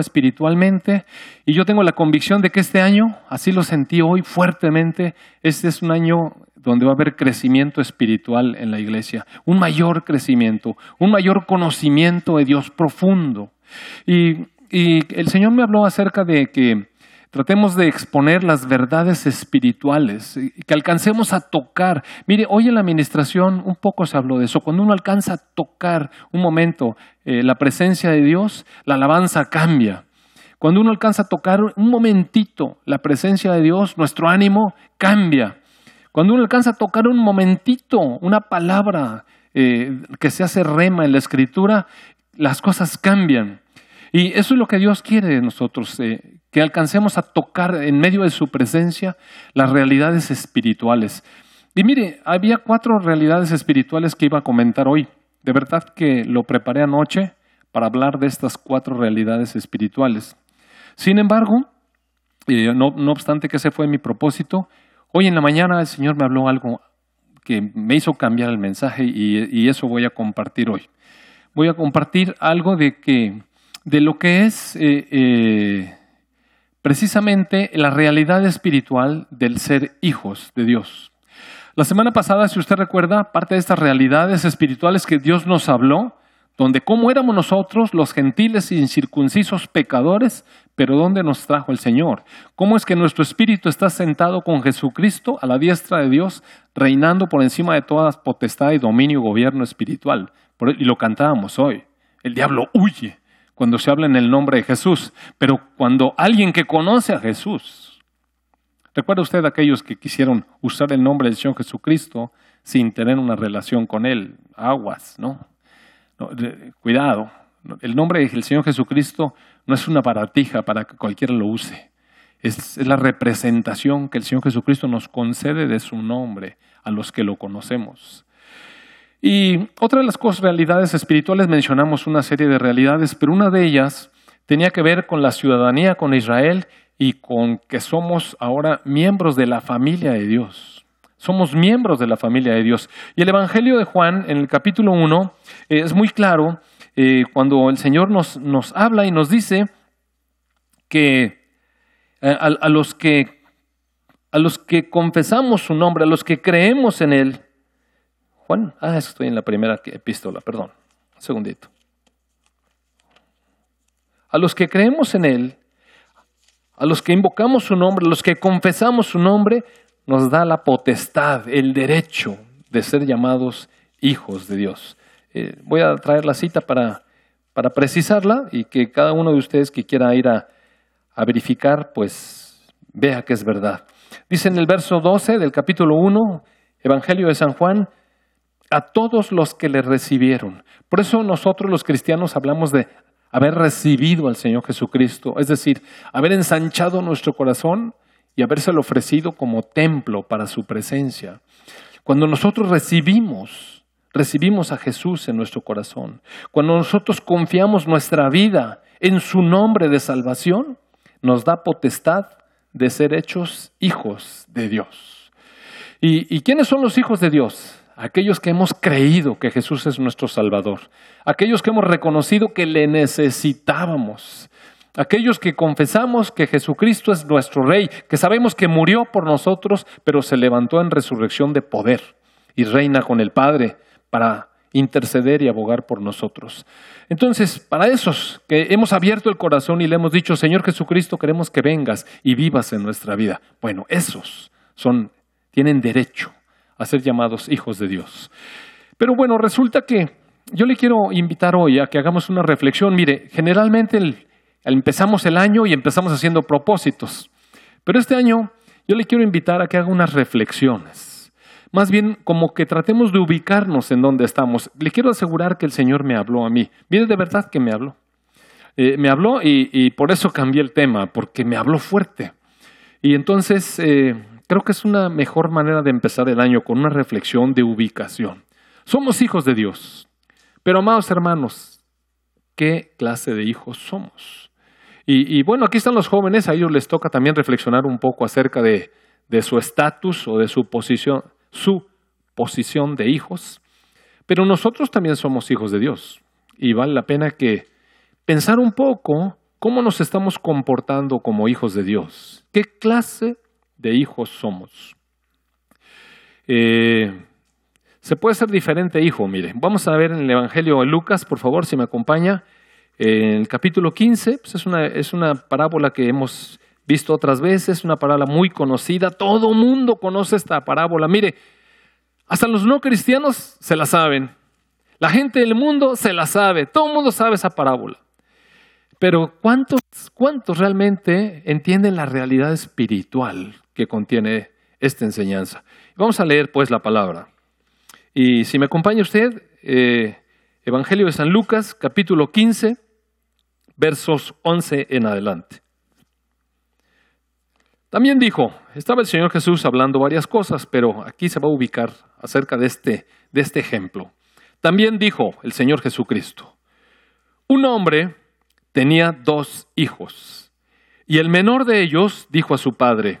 espiritualmente y yo tengo la convicción de que este año, así lo sentí hoy fuertemente, este es un año donde va a haber crecimiento espiritual en la iglesia, un mayor crecimiento, un mayor conocimiento de Dios profundo. Y, el Señor me habló acerca de que Tratemos de exponer las verdades espirituales, que alcancemos a tocar. Mire, hoy en la administración un poco se habló de eso. Cuando uno alcanza a tocar un momento eh, la presencia de Dios, la alabanza cambia. Cuando uno alcanza a tocar un momentito la presencia de Dios, nuestro ánimo cambia. Cuando uno alcanza a tocar un momentito una palabra eh, que se hace rema en la escritura, las cosas cambian. Y eso es lo que Dios quiere de nosotros, eh, que alcancemos a tocar en medio de su presencia las realidades espirituales. Y mire, había cuatro realidades espirituales que iba a comentar hoy. De verdad que lo preparé anoche para hablar de estas cuatro realidades espirituales. Sin embargo, eh, no, obstante que ese fue mi propósito, hoy en la mañana el Señor me habló algo que me hizo cambiar el mensaje y eso voy a compartir hoy. Voy a compartir algo de que de lo que es eh, eh, precisamente la realidad espiritual del ser hijos de Dios. La semana pasada, si usted recuerda, parte de estas realidades espirituales que Dios nos habló, donde cómo éramos nosotros los gentiles incircuncisos pecadores, pero dónde nos trajo el Señor. Cómo es que nuestro espíritu está sentado con Jesucristo a la diestra de Dios, reinando por encima de todas potestad y dominio y gobierno espiritual. Y lo cantábamos hoy. El diablo huye cuando se habla en el nombre de Jesús, pero cuando alguien que conoce a Jesús, recuerda usted aquellos que quisieron usar el nombre del Señor Jesucristo sin tener una relación con Él, aguas, ¿no? cuidado, el nombre del Señor Jesucristo no es una baratija para que cualquiera lo use. Es, es, la representación que el Señor Jesucristo nos concede de su nombre a los que lo conocemos. Y otra de las cosas, realidades espirituales, mencionamos una serie de realidades, pero una de ellas tenía que ver con la ciudadanía con Israel y con que somos ahora miembros de la familia de Dios. Somos miembros de la familia de Dios. Y el Evangelio de Juan, en el capítulo 1, eh, es muy claro eh, cuando el Señor nos, nos, habla y nos dice que eh, a, los que a los que confesamos su nombre, a los que creemos en Él, Juan, ah, estoy en la primera epístola, perdón, un segundito. A los que creemos en Él, a los que invocamos su nombre, a los que confesamos su nombre, nos da la potestad, el derecho de ser llamados hijos de Dios. Eh, voy a traer la cita para, para precisarla y que cada uno de ustedes que quiera ir a, a verificar, pues vea que es verdad. Dice en el verso 12 del capítulo 1, Evangelio de San Juan, a todos los que le recibieron. Por eso nosotros los cristianos hablamos de haber recibido al Señor Jesucristo, es decir, haber ensanchado nuestro corazón y habérselo ofrecido como templo para su presencia. Cuando nosotros recibimos, recibimos a Jesús en nuestro corazón, cuando nosotros confiamos nuestra vida en su nombre de salvación, nos da potestad de ser hechos hijos de Dios. ¿Y, y quiénes son los hijos de Dios? Aquellos que hemos creído que Jesús es nuestro Salvador, aquellos que hemos reconocido que le necesitábamos, aquellos que confesamos que Jesucristo es nuestro Rey, que sabemos que murió por nosotros, pero se levantó en resurrección de poder y reina con el Padre para interceder y abogar por nosotros. Entonces, para esos que hemos abierto el corazón y le hemos dicho, Señor Jesucristo, queremos que vengas y vivas en nuestra vida. Bueno, esos son, tienen derecho a ser llamados hijos de Dios. Pero bueno, resulta que yo le quiero invitar hoy a que hagamos una reflexión. Mire, generalmente empezamos el año y empezamos haciendo propósitos, pero este año yo le quiero invitar a que haga unas reflexiones. Más bien como que tratemos de ubicarnos en donde estamos. Le quiero asegurar que el Señor me habló a mí. Mire, de verdad que me habló. Eh, me habló y, por eso cambié el tema, porque me habló fuerte. Y entonces eh, Creo que es una mejor manera de empezar el año con una reflexión de ubicación. Somos hijos de Dios, pero amados hermanos, ¿qué clase de hijos somos? Y, bueno, aquí están los jóvenes, a ellos les toca también reflexionar un poco acerca de, de su estatus o de su posición, su posición de hijos, pero nosotros también somos hijos de Dios y vale la pena que pensar un poco cómo nos estamos comportando como hijos de Dios. ¿Qué clase de hijos somos? Eh, se puede ser diferente hijo, mire. Vamos a ver en el Evangelio de Lucas, por favor, si me acompaña. En el capítulo 15, pues es, una, es una parábola que hemos visto otras veces, una parábola muy conocida. Todo mundo conoce esta parábola. Mire, hasta los no cristianos se la saben. La gente del mundo se la sabe. Todo el mundo sabe esa parábola. Pero ¿cuántos, ¿cuántos realmente entienden la realidad espiritual que contiene esta enseñanza? Vamos a leer pues la palabra. Y si me acompaña usted, eh, Evangelio de San Lucas, capítulo 15, versos 11 en adelante. También dijo, estaba el Señor Jesús hablando varias cosas, pero aquí se va a ubicar acerca de este, de este ejemplo. También dijo el Señor Jesucristo, un hombre tenía dos hijos, y el menor de ellos dijo a su padre,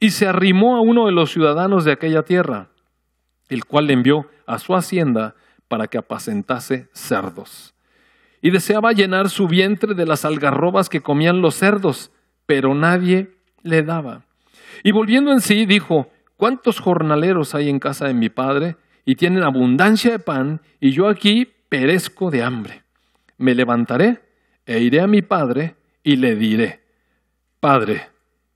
y se arrimó a uno de los ciudadanos de aquella tierra, el cual le envió a su hacienda para que apacentase cerdos y deseaba llenar su vientre de las algarrobas que comían los cerdos, pero nadie le daba. Y volviendo en sí, dijo, ¿cuántos jornaleros hay en casa de mi padre y tienen abundancia de pan, y yo aquí perezco de hambre? Me levantaré e iré a mi padre y le diré, Padre,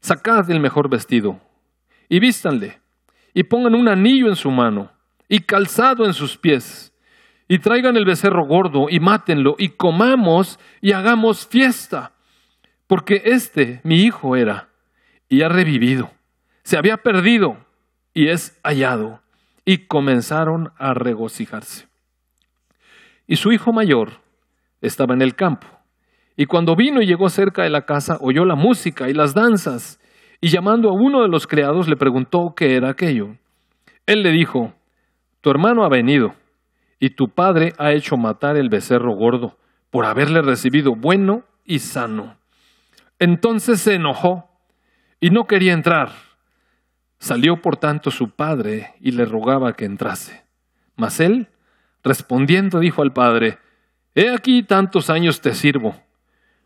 Sacad el mejor vestido, y vístanle, y pongan un anillo en su mano, y calzado en sus pies, y traigan el becerro gordo y mátenlo y comamos y hagamos fiesta. Porque este, mi hijo era, y ha revivido. Se había perdido y es hallado. Y comenzaron a regocijarse. Y su hijo mayor estaba en el campo. Y cuando vino y llegó cerca de la casa, oyó la música y las danzas. Y llamando a uno de los criados le preguntó qué era aquello. Él le dijo, Tu hermano ha venido y tu padre ha hecho matar el becerro gordo por haberle recibido bueno y sano. Entonces se enojó y no quería entrar. Salió por tanto su padre y le rogaba que entrase. Mas él, respondiendo, dijo al padre, He aquí tantos años te sirvo,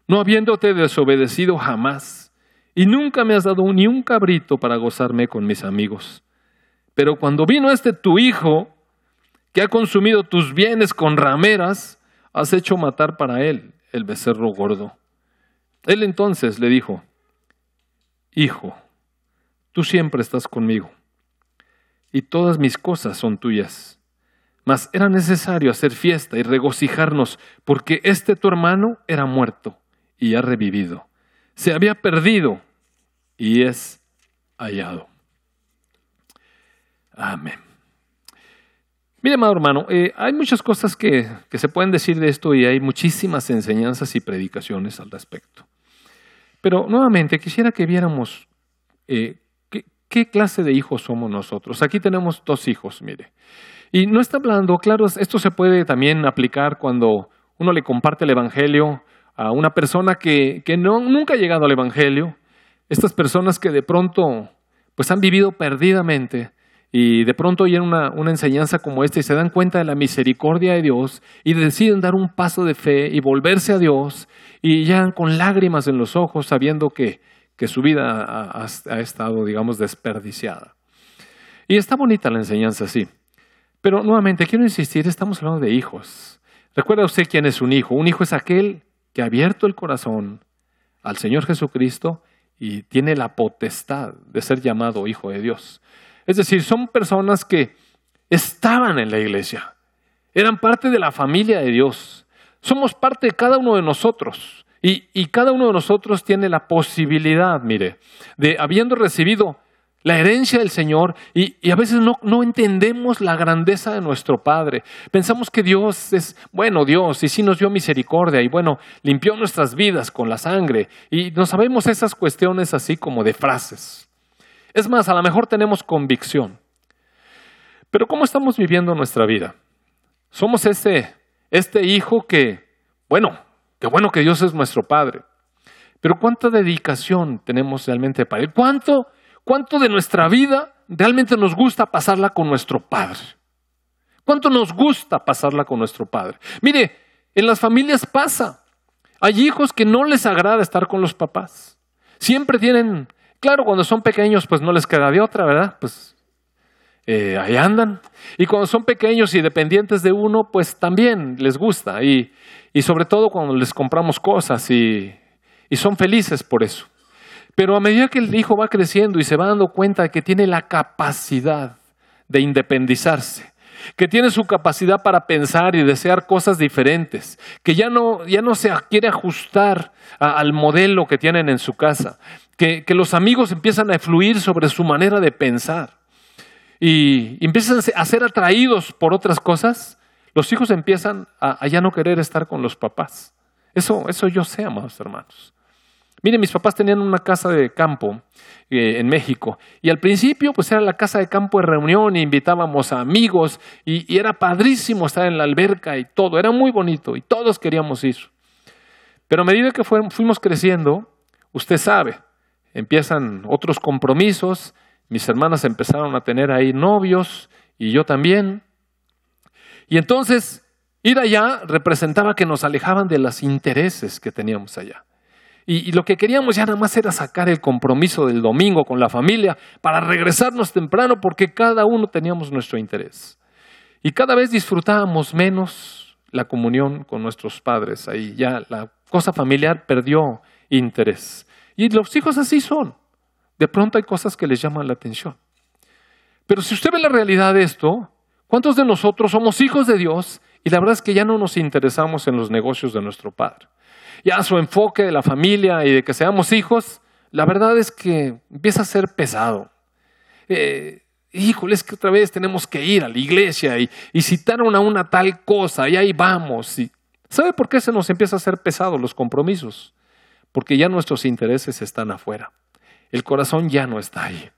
no habiéndote desobedecido jamás, y nunca me has dado ni un cabrito para gozarme con mis amigos. Pero cuando vino este tu hijo, que ha consumido tus bienes con rameras, has hecho matar para él el becerro gordo. Él entonces le dijo, Hijo, tú siempre estás conmigo, y todas mis cosas son tuyas. Mas era necesario hacer fiesta y regocijarnos, porque este tu hermano era muerto y ha revivido. Se había perdido y es hallado. Amén. Mire, amado hermano, eh, hay muchas cosas que, se pueden decir de esto y hay muchísimas enseñanzas y predicaciones al respecto. Pero nuevamente quisiera que viéramos eh, qué, clase de hijos somos nosotros. Aquí tenemos dos hijos, mire. Y no está hablando, claro, esto se puede también aplicar cuando uno le comparte el Evangelio a una persona que, que no, nunca ha llegado al Evangelio. Estas personas que de pronto pues han vivido perdidamente y de pronto oyen una, una, enseñanza como esta y se dan cuenta de la misericordia de Dios y deciden dar un paso de fe y volverse a Dios y llegan con lágrimas en los ojos sabiendo que, que su vida ha, ha, estado, digamos, desperdiciada. Y está bonita la enseñanza, sí. Pero nuevamente, quiero insistir, estamos hablando de hijos. Recuerda usted quién es un hijo. Un hijo es aquel que ha abierto el corazón al Señor Jesucristo y tiene la potestad de ser llamado hijo de Dios. Es decir, son personas que estaban en la iglesia, eran parte de la familia de Dios, somos parte de cada uno de nosotros y, y cada uno de nosotros tiene la posibilidad, mire, de habiendo recibido la herencia del Señor y, a veces no, no, entendemos la grandeza de nuestro Padre. Pensamos que Dios es, bueno, Dios, y sí nos dio misericordia y bueno, limpió nuestras vidas con la sangre y no sabemos esas cuestiones así como de frases. Es más, a lo mejor tenemos convicción. Pero ¿cómo estamos viviendo nuestra vida? Somos este, este hijo que, bueno, qué bueno que Dios es nuestro Padre. Pero ¿cuánta dedicación tenemos realmente para Él? ¿Cuánto ¿Cuánto de nuestra vida realmente nos gusta pasarla con nuestro Padre? ¿Cuánto nos gusta pasarla con nuestro Padre? Mire, en las familias pasa. Hay hijos que no les agrada estar con los papás. Siempre tienen, claro, cuando son pequeños pues no les queda de otra, ¿verdad? Pues eh, ahí andan. Y cuando son pequeños y dependientes de uno, pues también les gusta. Y, y sobre todo cuando les compramos cosas y, y son felices por eso. Pero a medida que el hijo va creciendo y se va dando cuenta de que tiene la capacidad de independizarse, que tiene su capacidad para pensar y desear cosas diferentes, que ya no, ya no se quiere ajustar al modelo que tienen en su casa, que, los amigos empiezan a fluir sobre su manera de pensar y, empiezan a ser atraídos por otras cosas, los hijos empiezan a, a ya no querer estar con los papás. Eso, eso yo sé, amados hermanos. Mire, mis papás tenían una casa de campo eh, en México y al principio pues era la casa de campo de reunión y invitábamos a amigos y, era padrísimo estar en la alberca y todo, era muy bonito y todos queríamos ir. Pero a medida que fuimos creciendo, usted sabe, empiezan otros compromisos, mis hermanas empezaron a tener ahí novios y yo también. Y entonces ir allá representaba que nos alejaban de los intereses que teníamos allá. Y, lo que queríamos ya nada más era sacar el compromiso del domingo con la familia para regresarnos temprano porque cada uno teníamos nuestro interés. Y cada vez disfrutábamos menos la comunión con nuestros padres. Ahí ya la cosa familiar perdió interés. Y los hijos así son. De pronto hay cosas que les llaman la atención. Pero si usted ve la realidad de esto, ¿cuántos de nosotros somos hijos de Dios y la verdad es que ya no nos interesamos en los negocios de nuestro Padre? Ya su enfoque de la familia y de que seamos hijos, la verdad es que empieza a ser pesado. Eh, híjole, es que otra vez tenemos que ir a la iglesia y, y citaron a una tal cosa y ahí vamos. ¿Sabe por qué se nos empieza a hacer pesado los compromisos? Porque ya nuestros intereses están afuera. El corazón ya no está ahí.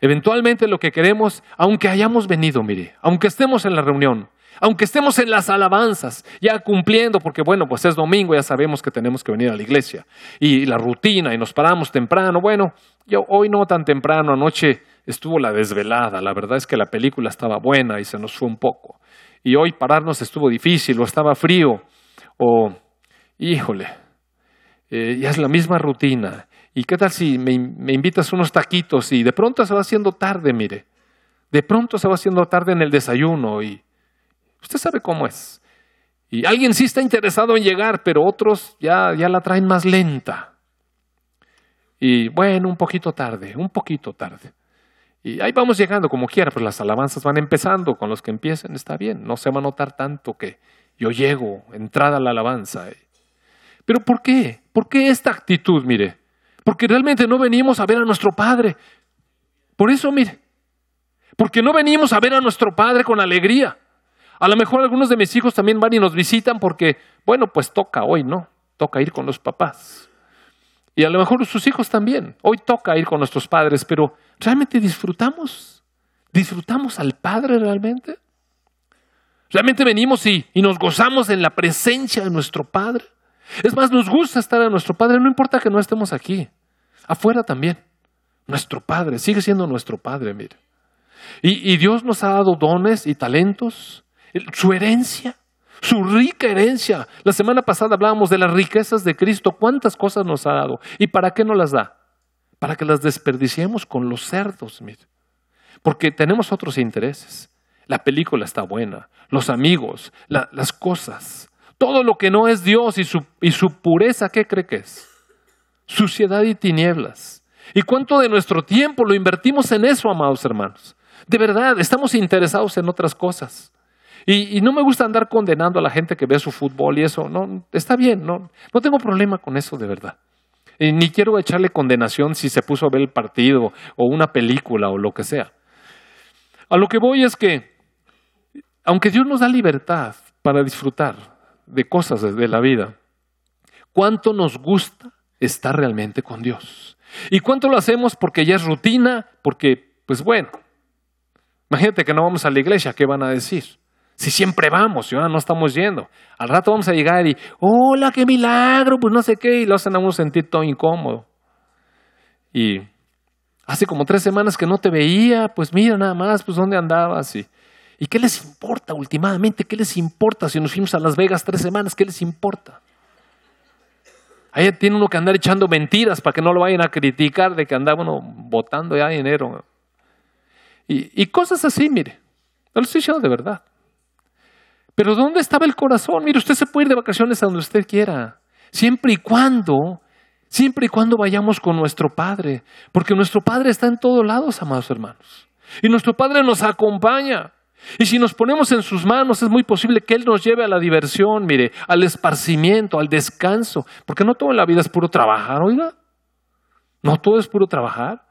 Eventualmente lo que queremos, aunque hayamos venido, mire, aunque estemos en la reunión, aunque estemos en las alabanzas, ya cumpliendo, porque bueno, pues es domingo, ya sabemos que tenemos que venir a la iglesia. Y la rutina, y nos paramos temprano. Bueno, yo hoy no tan temprano, anoche estuvo la desvelada. La verdad es que la película estaba buena y se nos fue un poco. Y hoy pararnos estuvo difícil, o estaba frío, o híjole, eh, ya es la misma rutina. ¿Y qué tal si me, me invitas unos taquitos y de pronto se va haciendo tarde, mire? De pronto se va haciendo tarde en el desayuno y Usted sabe cómo es. Y alguien sí está interesado en llegar, pero otros ya, ya la traen más lenta. Y bueno, un poquito tarde, un poquito tarde. Y ahí vamos llegando como quiera, pues las alabanzas van empezando, con los que empiecen está bien, no se va a notar tanto que yo llego, entrada a la alabanza. Pero ¿por qué? ¿Por qué esta actitud, mire? Porque realmente no venimos a ver a nuestro Padre. Por eso, mire, porque no venimos a ver a nuestro Padre con alegría. A lo mejor algunos de mis hijos también van y nos visitan porque, bueno, pues toca hoy, ¿no? Toca ir con los papás. Y a lo mejor sus hijos también. Hoy toca ir con nuestros padres, pero ¿realmente disfrutamos? ¿Disfrutamos al Padre realmente? ¿Realmente venimos y, y nos gozamos en la presencia de nuestro Padre? Es más, nos gusta estar a nuestro Padre, no importa que no estemos aquí. Afuera también. Nuestro Padre, sigue siendo nuestro Padre, mire. Y, y Dios nos ha dado dones y talentos su herencia, su rica herencia. La semana pasada hablábamos de las riquezas de Cristo, cuántas cosas nos ha dado. ¿Y para qué nos las da? Para que las desperdiciemos con los cerdos, mire. Porque tenemos otros intereses. La película está buena, los amigos, las cosas, todo lo que no es Dios y su, y su pureza, ¿qué cree que es? suciedad y tinieblas. ¿Y cuánto de nuestro tiempo lo invertimos en eso, amados hermanos? De verdad, estamos interesados en otras cosas. Y, no me gusta andar condenando a la gente que ve su fútbol y eso. No, está bien, no, no tengo problema con eso de verdad. Y ni quiero echarle condenación si se puso a ver el partido o una película o lo que sea. A lo que voy es que, aunque Dios nos da libertad para disfrutar de cosas de la vida, ¿cuánto nos gusta estar realmente con Dios? ¿Y cuánto lo hacemos porque ya es rutina? Porque, pues bueno, imagínate que no vamos a la iglesia, ¿qué van a decir? Si siempre vamos y ahora no estamos yendo. Al rato vamos a llegar y, hola, qué milagro, pues no sé qué, y lo hacen a uno sentir todo incómodo. Y hace como tres semanas que no te veía, pues mira nada más, pues dónde andabas. Y, ¿Y qué les importa últimamente? ¿Qué les importa si nos fuimos a Las Vegas tres semanas? ¿Qué les importa? Ahí tiene uno que andar echando mentiras para que no lo vayan a criticar de que andaba uno votando ya dinero. Y, y cosas así, mire. No lo estoy diciendo de verdad. Pero ¿dónde estaba el corazón? Mire, usted se puede ir de vacaciones a donde usted quiera, siempre y cuando, siempre y cuando vayamos con nuestro Padre, porque nuestro Padre está en todos lados, amados hermanos. Y nuestro Padre nos acompaña. Y si nos ponemos en sus manos, es muy posible que Él nos lleve a la diversión, mire, al esparcimiento, al descanso, porque no todo en la vida es puro trabajar, oiga. No todo es puro trabajar.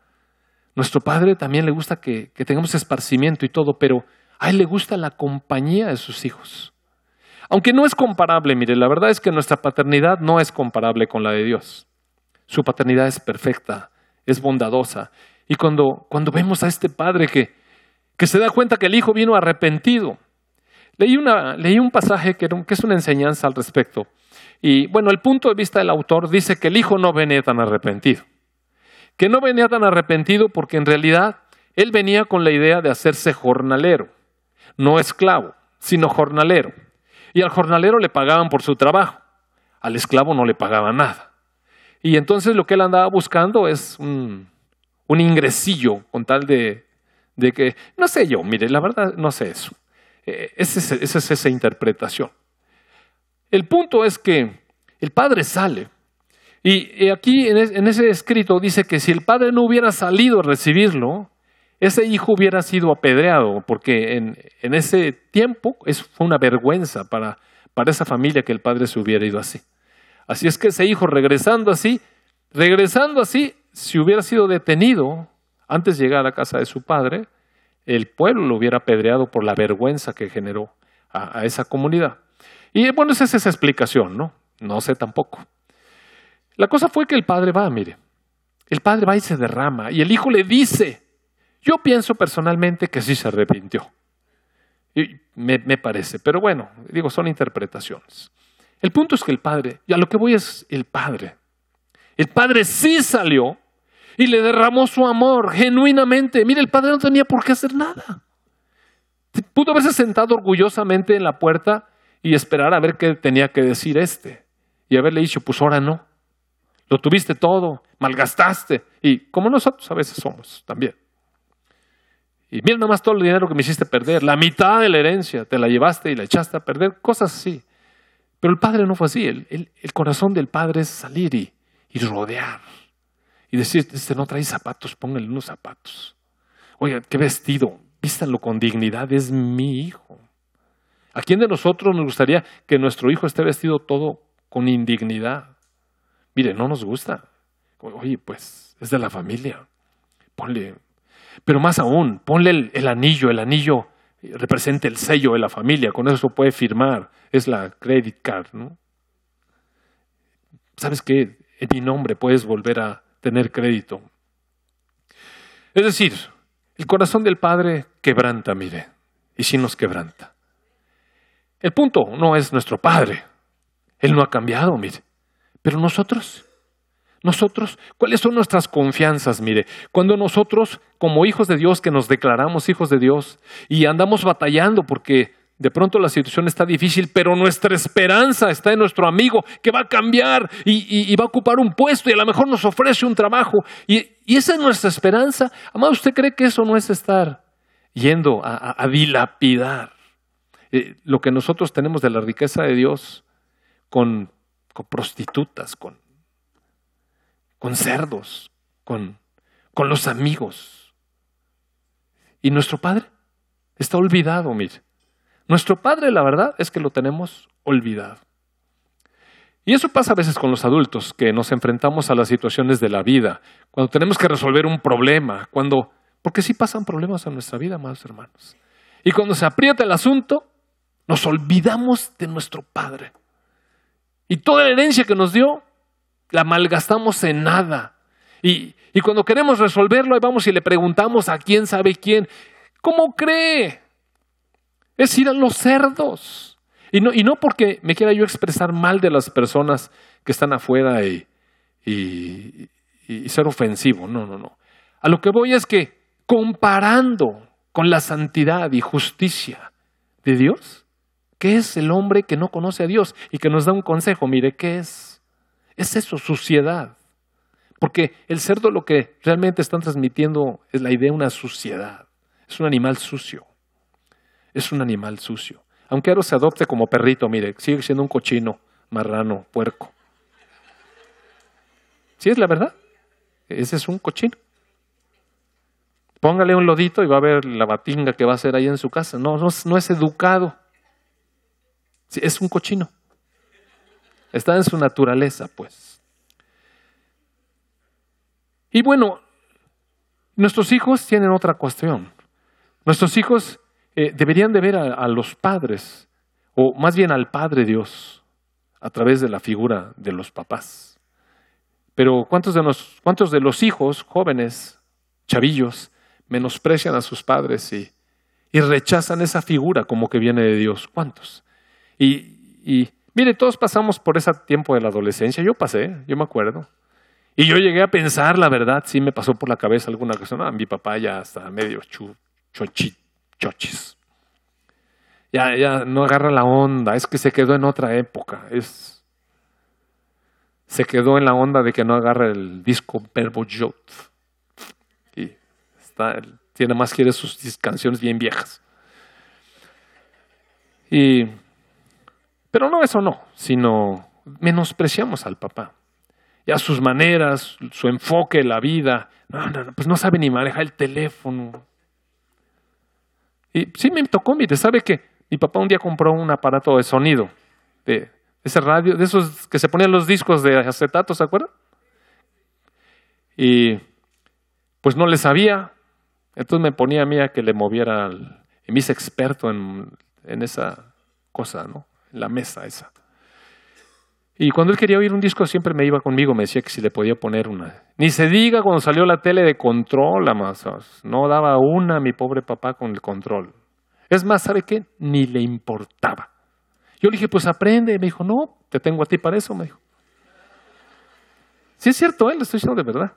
Nuestro Padre también le gusta que, que tengamos esparcimiento y todo, pero a él le gusta la compañía de sus hijos. Aunque no es comparable, mire, la verdad es que nuestra paternidad no es comparable con la de Dios. Su paternidad es perfecta, es bondadosa. Y cuando, cuando vemos a este padre que, que se da cuenta que el hijo vino arrepentido, leí, una, leí un pasaje que, que es una enseñanza al respecto. Y bueno, el punto de vista del autor dice que el hijo no venía tan arrepentido. Que no venía tan arrepentido porque en realidad él venía con la idea de hacerse jornalero no esclavo, sino jornalero. Y al jornalero le pagaban por su trabajo, al esclavo no le pagaban nada. Y entonces lo que él andaba buscando es un, ingresillo con tal de, de, que, no sé yo, mire, la verdad no sé eso. Eh, esa es, esa interpretación. El punto es que el padre sale. Y aquí en ese escrito dice que si el padre no hubiera salido a recibirlo, ese hijo hubiera sido apedreado, porque en, ese tiempo fue una vergüenza para, para esa familia que el padre se hubiera ido así. Así es que ese hijo regresando así, regresando así, si hubiera sido detenido antes de llegar a la casa de su padre, el pueblo lo hubiera apedreado por la vergüenza que generó a, a esa comunidad. Y bueno, esa es esa explicación, ¿no? No sé tampoco. La cosa fue que el padre va, mire, el padre va y se derrama, y el hijo le dice, yo pienso personalmente que sí se arrepintió. Me, parece, pero bueno, digo, son interpretaciones. El punto es que el padre, y a lo que voy es el padre. El padre sí salió y le derramó su amor genuinamente. Mire, el padre no tenía por qué hacer nada. Pudo haberse sentado orgullosamente en la puerta y esperar a ver qué tenía que decir este. Y haberle dicho, pues ahora no. Lo tuviste todo, malgastaste. Y como nosotros a veces somos también. Y mira nomás todo el dinero que me hiciste perder, la mitad de la herencia te la llevaste y la echaste a perder, cosas así. Pero el padre no fue así, el, el, corazón del padre es salir y, y, rodear. Y decir, este no trae zapatos, póngale unos zapatos. Oiga, qué vestido, vístanlo con dignidad, es mi hijo. ¿A quién de nosotros nos gustaría que nuestro hijo esté vestido todo con indignidad? Mire, no nos gusta. Oye, pues es de la familia. Ponle pero más aún, ponle el, anillo, el anillo representa el sello de la familia, con eso puede firmar, es la credit card, ¿no? ¿Sabes qué? En mi nombre puedes volver a tener crédito. Es decir, el corazón del Padre quebranta, mire, y sí nos quebranta. El punto no es nuestro Padre, Él no ha cambiado, mire, pero nosotros nosotros, ¿cuáles son nuestras confianzas? Mire, cuando nosotros, como hijos de Dios, que nos declaramos hijos de Dios y andamos batallando porque de pronto la situación está difícil, pero nuestra esperanza está en nuestro amigo que va a cambiar y, va a ocupar un puesto y a lo mejor nos ofrece un trabajo. Y, esa es nuestra esperanza. Amado, ¿usted cree que eso no es estar yendo a, dilapidar eh, lo que nosotros tenemos de la riqueza de Dios con prostitutas, con con cerdos, con, con los amigos. Y nuestro Padre está olvidado, mire. Nuestro Padre, la verdad, es que lo tenemos olvidado. Y eso pasa a veces con los adultos, que nos enfrentamos a las situaciones de la vida, cuando tenemos que resolver un problema, cuando... Porque sí pasan problemas en nuestra vida, amados hermanos. Y cuando se aprieta el asunto, nos olvidamos de nuestro Padre. Y toda la herencia que nos dio, la malgastamos en nada. Y, y cuando queremos resolverlo, ahí vamos y le preguntamos a quién sabe quién. ¿Cómo cree? Es ir a los cerdos. Y no, y no porque me quiera yo expresar mal de las personas que están afuera y, y, y ser ofensivo. No, no, no. A lo que voy es que comparando con la santidad y justicia de Dios, ¿qué es el hombre que no conoce a Dios y que nos da un consejo? Mire, ¿qué es? Es eso, suciedad. Porque el cerdo lo que realmente están transmitiendo es la idea de una suciedad. Es un animal sucio. Es un animal sucio. Aunque ahora se adopte como perrito, mire, sigue siendo un cochino, marrano, puerco. ¿Sí es la verdad? Ese es un cochino. Póngale un lodito y va a ver la batinga que va a hacer ahí en su casa. No, no, no es educado. es un cochino. Está en su naturaleza, pues. Y bueno, nuestros hijos tienen otra cuestión. Nuestros hijos eh, deberían de ver a, los padres, o más bien al Padre Dios, a través de la figura de los papás. Pero ¿cuántos de, los, cuántos de los hijos jóvenes, chavillos, menosprecian a sus padres y, y rechazan esa figura como que viene de Dios? ¿Cuántos? Y, y mire, todos pasamos por ese tiempo de la adolescencia. Yo pasé, yo me acuerdo. Y yo llegué a pensar, la verdad, sí me pasó por la cabeza alguna cosa. No, mi papá ya está medio chu, chochito chochis. Ya, ya no agarra la onda, es que se quedó en otra época, es se quedó en la onda de que no agarra el disco Verbo Jot. Y está, tiene más quiere sus canciones bien viejas. Y, pero no eso no, sino menospreciamos al papá. Ya sus maneras, su enfoque, la vida. No, no, no, pues no sabe ni manejar el teléfono. Y sí me tocó, mire, sabe que mi papá un día compró un aparato de sonido, de ese radio, de esos que se ponían los discos de acetato, ¿se acuerdan? Y pues no le sabía, entonces me ponía a mí a que le moviera, y me hice experto en, en esa cosa, ¿no? La mesa esa. Y cuando él quería oír un disco siempre me iba conmigo, me decía que si le podía poner una. Ni se diga cuando salió la tele de control, más no daba una a mi pobre papá con el control. Es más, ¿sabe qué? Ni le importaba. Yo le dije, pues aprende. Me dijo, no, te tengo a ti para eso, me dijo. Sí es cierto, él ¿eh? le estoy diciendo de verdad.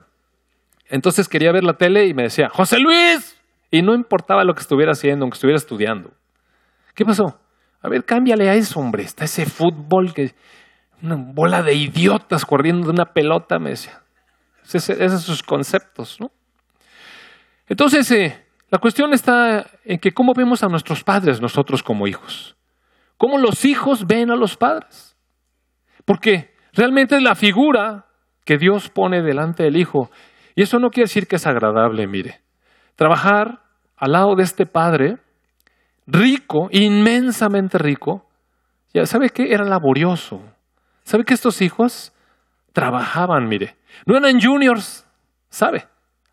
Entonces quería ver la tele y me decía, José Luis. Y no importaba lo que estuviera haciendo, aunque estuviera estudiando. ¿Qué pasó? A ver, cámbiale a eso, hombre. Está ese fútbol que una bola de idiotas corriendo de una pelota, me decía. Esos son sus conceptos, ¿no? Entonces, eh, la cuestión está en que cómo vemos a nuestros padres nosotros como hijos. ¿Cómo los hijos ven a los padres? Porque realmente es la figura que Dios pone delante del hijo. Y eso no quiere decir que es agradable, mire. Trabajar al lado de este padre, rico, inmensamente rico, ya sabe que era laborioso, ¿Sabe que estos hijos trabajaban, mire? No eran juniors, ¿sabe?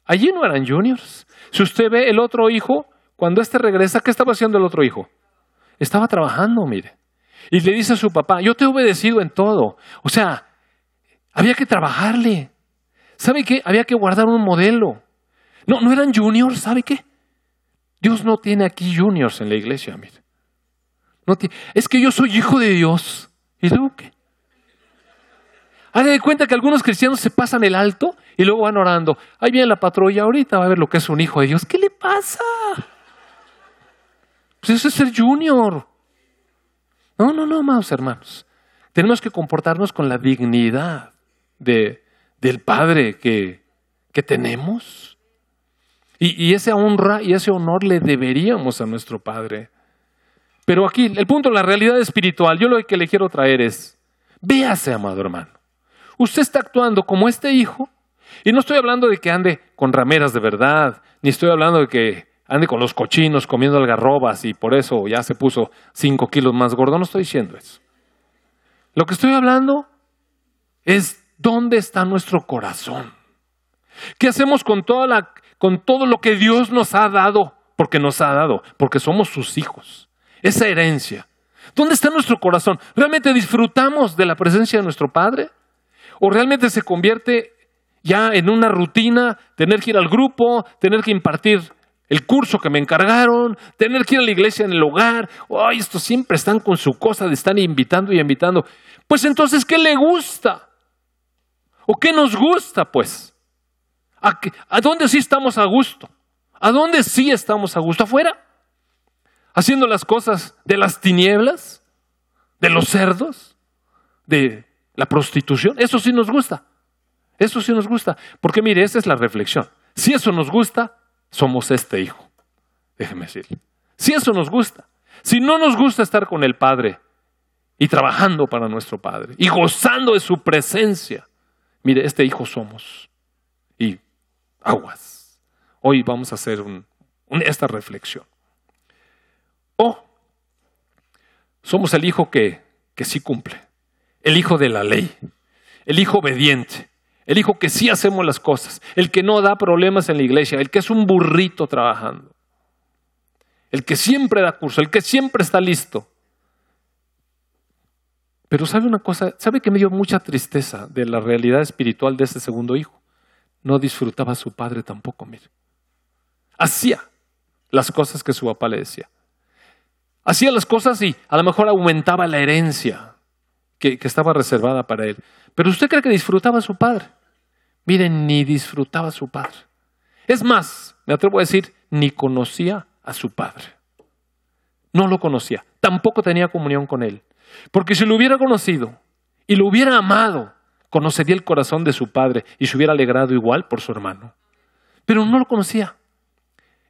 Allí no eran juniors. Si usted ve el otro hijo, cuando éste regresa, ¿qué estaba haciendo el otro hijo? Estaba trabajando, mire. Y le dice a su papá, yo te he obedecido en todo. O sea, había que trabajarle. ¿Sabe qué? Había que guardar un modelo. No, no eran juniors, ¿sabe qué? Dios no tiene aquí juniors en la iglesia, mire. No es que yo soy hijo de Dios. ¿Y luego qué? Haga de cuenta que algunos cristianos se pasan el alto y luego van orando. Ahí viene la patrulla, ahorita va a ver lo que es un hijo de Dios. ¿Qué le pasa? Pues eso es ser junior. No, no, no, amados hermanos. Tenemos que comportarnos con la dignidad de, del Padre que, que tenemos. Y, y esa honra y ese honor le deberíamos a nuestro Padre. Pero aquí, el punto, la realidad espiritual, yo lo que le quiero traer es, véase, amado hermano. Usted está actuando como este hijo Y no estoy hablando de que ande con rameras de verdad, ni estoy hablando de que ande con los cochinos comiendo algarrobas y por eso ya se puso cinco kilos más gordo. No estoy diciendo eso. Lo que estoy hablando es dónde está nuestro corazón. ¿Qué hacemos con, toda la, con todo lo que Dios nos ha dado? Porque nos ha dado, porque somos sus hijos. Esa herencia. ¿Dónde está nuestro corazón? ¿Realmente disfrutamos de la presencia de nuestro Padre? ¿O realmente se convierte ya en una rutina tener que ir al grupo, tener que impartir el curso que me encargaron, tener que ir a la iglesia en el hogar? ¡Ay, estos siempre están con su cosa de estar invitando y invitando! Pues entonces, ¿qué le gusta? ¿O qué nos gusta, pues? ¿A, ¿A dónde sí estamos a gusto? ¿A dónde sí estamos a gusto? ¿Afuera? haciendo las cosas de las tinieblas, de los cerdos, de la prostitución. Eso sí nos gusta. Eso sí nos gusta. Porque mire, esa es la reflexión. Si eso nos gusta, somos este hijo. Déjeme decirle. Si eso nos gusta. Si no nos gusta estar con el Padre y trabajando para nuestro Padre y gozando de su presencia, mire, este hijo somos. Aguas. Hoy vamos a hacer esta reflexión. O somos el hijo que, que sí cumple, el hijo de la ley, el hijo obediente, el hijo que sí hacemos las cosas, el que no da problemas en la iglesia, el que es un burrito trabajando, el que siempre da curso, el que siempre está listo. Pero sabe una cosa, sabe que me dio mucha tristeza de la realidad espiritual de ese segundo hijo. No disfrutaba a su padre tampoco, mire. Hacía las cosas que su papá le decía. Hacía las cosas y a lo mejor aumentaba la herencia que, estaba reservada para él. Pero usted cree que disfrutaba a su padre. Miren, ni disfrutaba a su padre. Es más, me atrevo a decir, ni conocía a su padre. No lo conocía. Tampoco tenía comunión con él. Porque si lo hubiera conocido y lo hubiera amado, conocería el corazón de su padre y se hubiera alegrado igual por su hermano. Pero no lo conocía.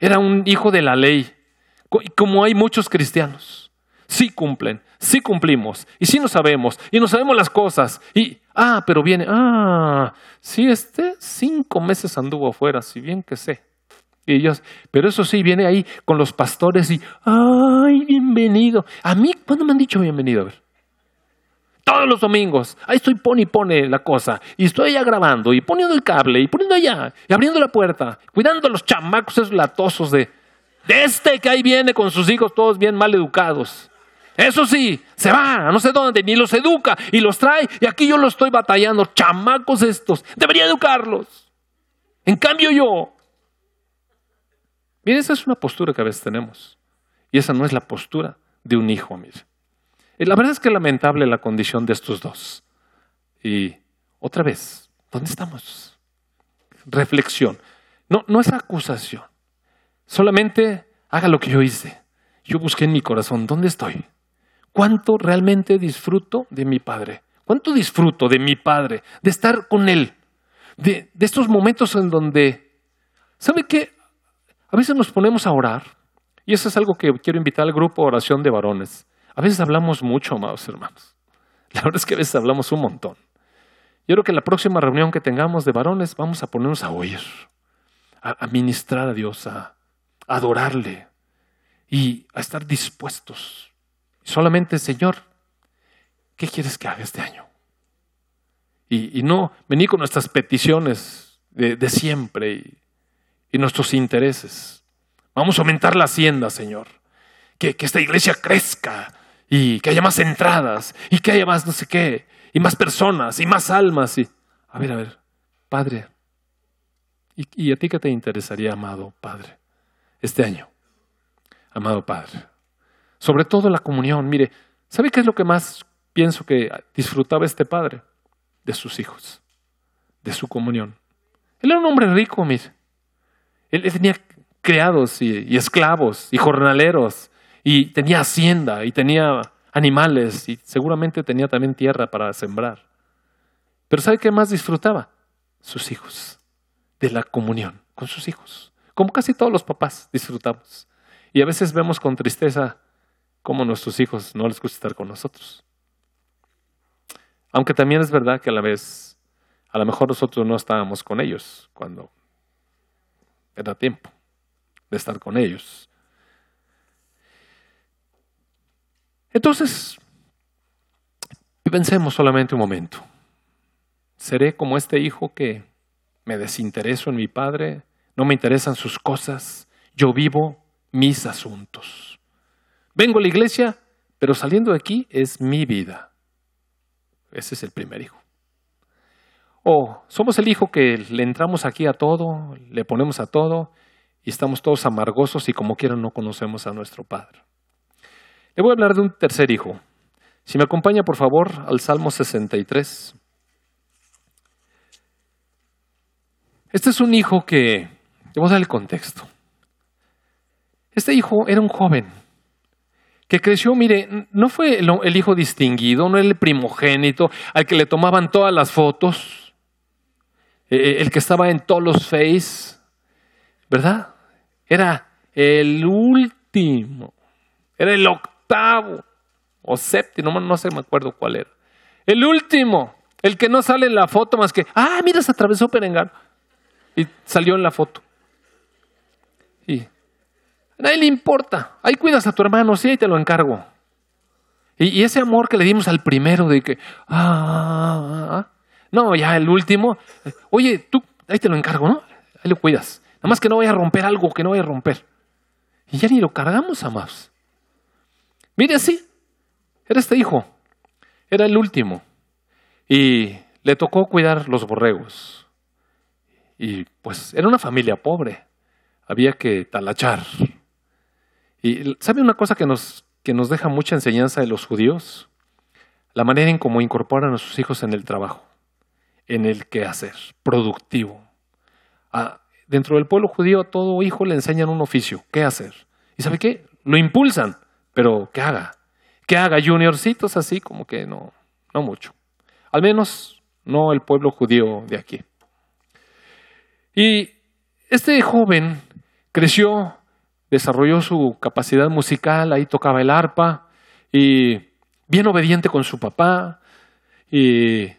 Era un hijo de la ley, como hay muchos cristianos. Sí cumplen, sí cumplimos, y sí nos sabemos, y no sabemos las cosas. Y, ah, pero viene, ah, sí, este cinco meses anduvo afuera, si bien que sé. Y ellos, pero eso sí, viene ahí con los pastores y, ay, bienvenido. A mí, ¿cuándo me han dicho bienvenido? A ver. Todos los domingos, ahí estoy pone y pone la cosa, y estoy allá grabando, y poniendo el cable, y poniendo allá, y abriendo la puerta, cuidando a los chamacos esos latosos de, de este que ahí viene con sus hijos todos bien mal educados. Eso sí, se va no sé dónde, ni los educa y los trae. Y aquí yo los estoy batallando. Chamacos estos. Debería educarlos. En cambio yo. Mire, esa es una postura que a veces tenemos. Y esa no es la postura de un hijo, mire. La verdad es que es lamentable la condición de estos dos. Y otra vez, ¿dónde estamos? Reflexión. No, no es acusación. Solamente haga lo que yo hice. Yo busqué en mi corazón, ¿dónde estoy? ¿Cuánto realmente disfruto de mi Padre? ¿Cuánto disfruto de mi Padre? De estar con Él. De, estos momentos en donde, ¿sabe qué? A veces nos ponemos a orar. Y eso es algo que quiero invitar al grupo oración de varones. A veces hablamos mucho, amados hermanos. La verdad es que a veces hablamos un montón. Yo creo que la próxima reunión que tengamos de varones vamos a ponernos a oír, a, ministrar a Dios, a, adorarle y a estar dispuestos. Solamente, Señor, ¿qué quieres que haga este año? Y, no venir con nuestras peticiones de, siempre y, nuestros intereses. Vamos a aumentar la hacienda, Señor. Que esta iglesia crezca y que haya más entradas y que haya más no sé qué y más personas y más almas. Y... A ver, a ver, Padre, ¿y, ¿y a ti qué te interesaría, amado Padre? este año, amado Padre. Sobre todo la comunión. Mire, ¿sabe qué es lo que más pienso que disfrutaba este Padre? De sus hijos, de su comunión. Él era un hombre rico, mire. Él tenía criados y, esclavos y jornaleros y tenía hacienda y tenía animales y seguramente tenía también tierra para sembrar. Pero ¿sabe qué más disfrutaba? Sus hijos, de la comunión con sus hijos como casi todos los papás disfrutamos. Y a veces vemos con tristeza cómo nuestros hijos no les gusta estar con nosotros. Aunque también es verdad que a la vez A lo mejor nosotros no estábamos con ellos cuando era tiempo de estar con ellos. Entonces, pensemos solamente un momento. ¿Seré como este hijo que me desintereso en mi padre? No me interesan sus cosas. Yo vivo mis asuntos. Vengo a la iglesia, pero saliendo de aquí es mi vida. Ese es el primer hijo. O somos el hijo que le entramos aquí a todo, le ponemos a todo y estamos todos amargosos y como quieran no conocemos a nuestro Padre. Le voy a hablar de un tercer hijo. Si me acompaña, por favor, al Salmo 63. Este es un hijo que, le voy a dar el contexto. Este hijo era un joven que creció, mire, no fue el, hijo distinguido, no el primogénito al que le tomaban todas las fotos, eh, eh, el que estaba en todos los face, ¿verdad? Era el último, era el octavo o séptimo, no, sé, me acuerdo cuál era. El último, el que no sale en la foto más que, ah, mira, se atravesó Perengano. Y salió en la foto. Y a nadie le importa. Ahí cuidas a tu hermano, sí, ahí te lo encargo. Y, ese amor que le dimos al primero de que, ah, ah, ah, no, ya el último, oye, tú, ahí te lo encargo, ¿no? Ahí lo cuidas. Nada más que no vaya a romper algo que no vaya a romper. Y ya ni lo cargamos a más. Mire así, era este hijo, era el último. Y le tocó cuidar los borregos. Y pues era una familia pobre, había que talachar. Y ¿sabe una cosa que nos, que nos deja mucha enseñanza de los judíos? La manera en cómo incorporan a sus hijos en el trabajo, en el quehacer, productivo. dentro del pueblo judío a todo hijo le enseñan un oficio, qué hacer. ¿Y sabe qué? Lo impulsan, pero que haga. Que haga juniorcitos así como que no, no mucho. Al menos no el pueblo judío de aquí. Y este joven creció, desarrolló su capacidad musical, ahí tocaba el arpa, y bien obediente con su papá. Y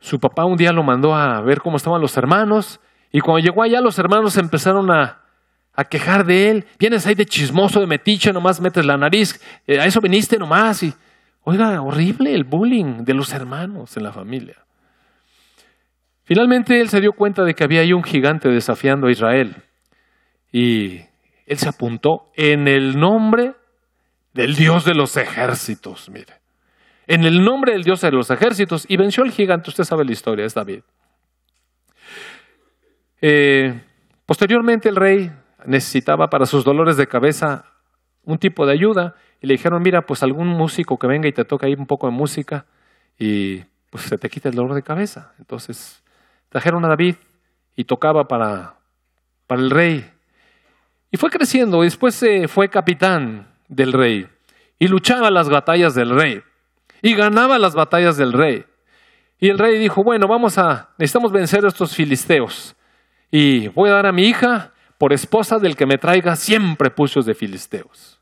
su papá un día lo mandó a ver cómo estaban los hermanos, y cuando llegó allá los hermanos empezaron a, a quejar de él. Vienes ahí de chismoso, de metiche, nomás metes la nariz, eh, a eso viniste nomás. Y, oiga, horrible el bullying de los hermanos en la familia. Finalmente él se dio cuenta de que había ahí un gigante desafiando a Israel y él se apuntó en el nombre del Dios de los ejércitos, mire, en el nombre del Dios de los ejércitos y venció al gigante, usted sabe la historia, es David. Eh, posteriormente el rey necesitaba para sus dolores de cabeza un tipo de ayuda y le dijeron, mira, pues algún músico que venga y te toque ahí un poco de música y pues se te quita el dolor de cabeza. Entonces Trajeron a David y tocaba para, para el rey. Y fue creciendo, y después se fue capitán del rey y luchaba las batallas del rey y ganaba las batallas del rey. Y el rey dijo, bueno, vamos a, necesitamos vencer a estos filisteos y voy a dar a mi hija por esposa del que me traiga 100 prepucios de filisteos.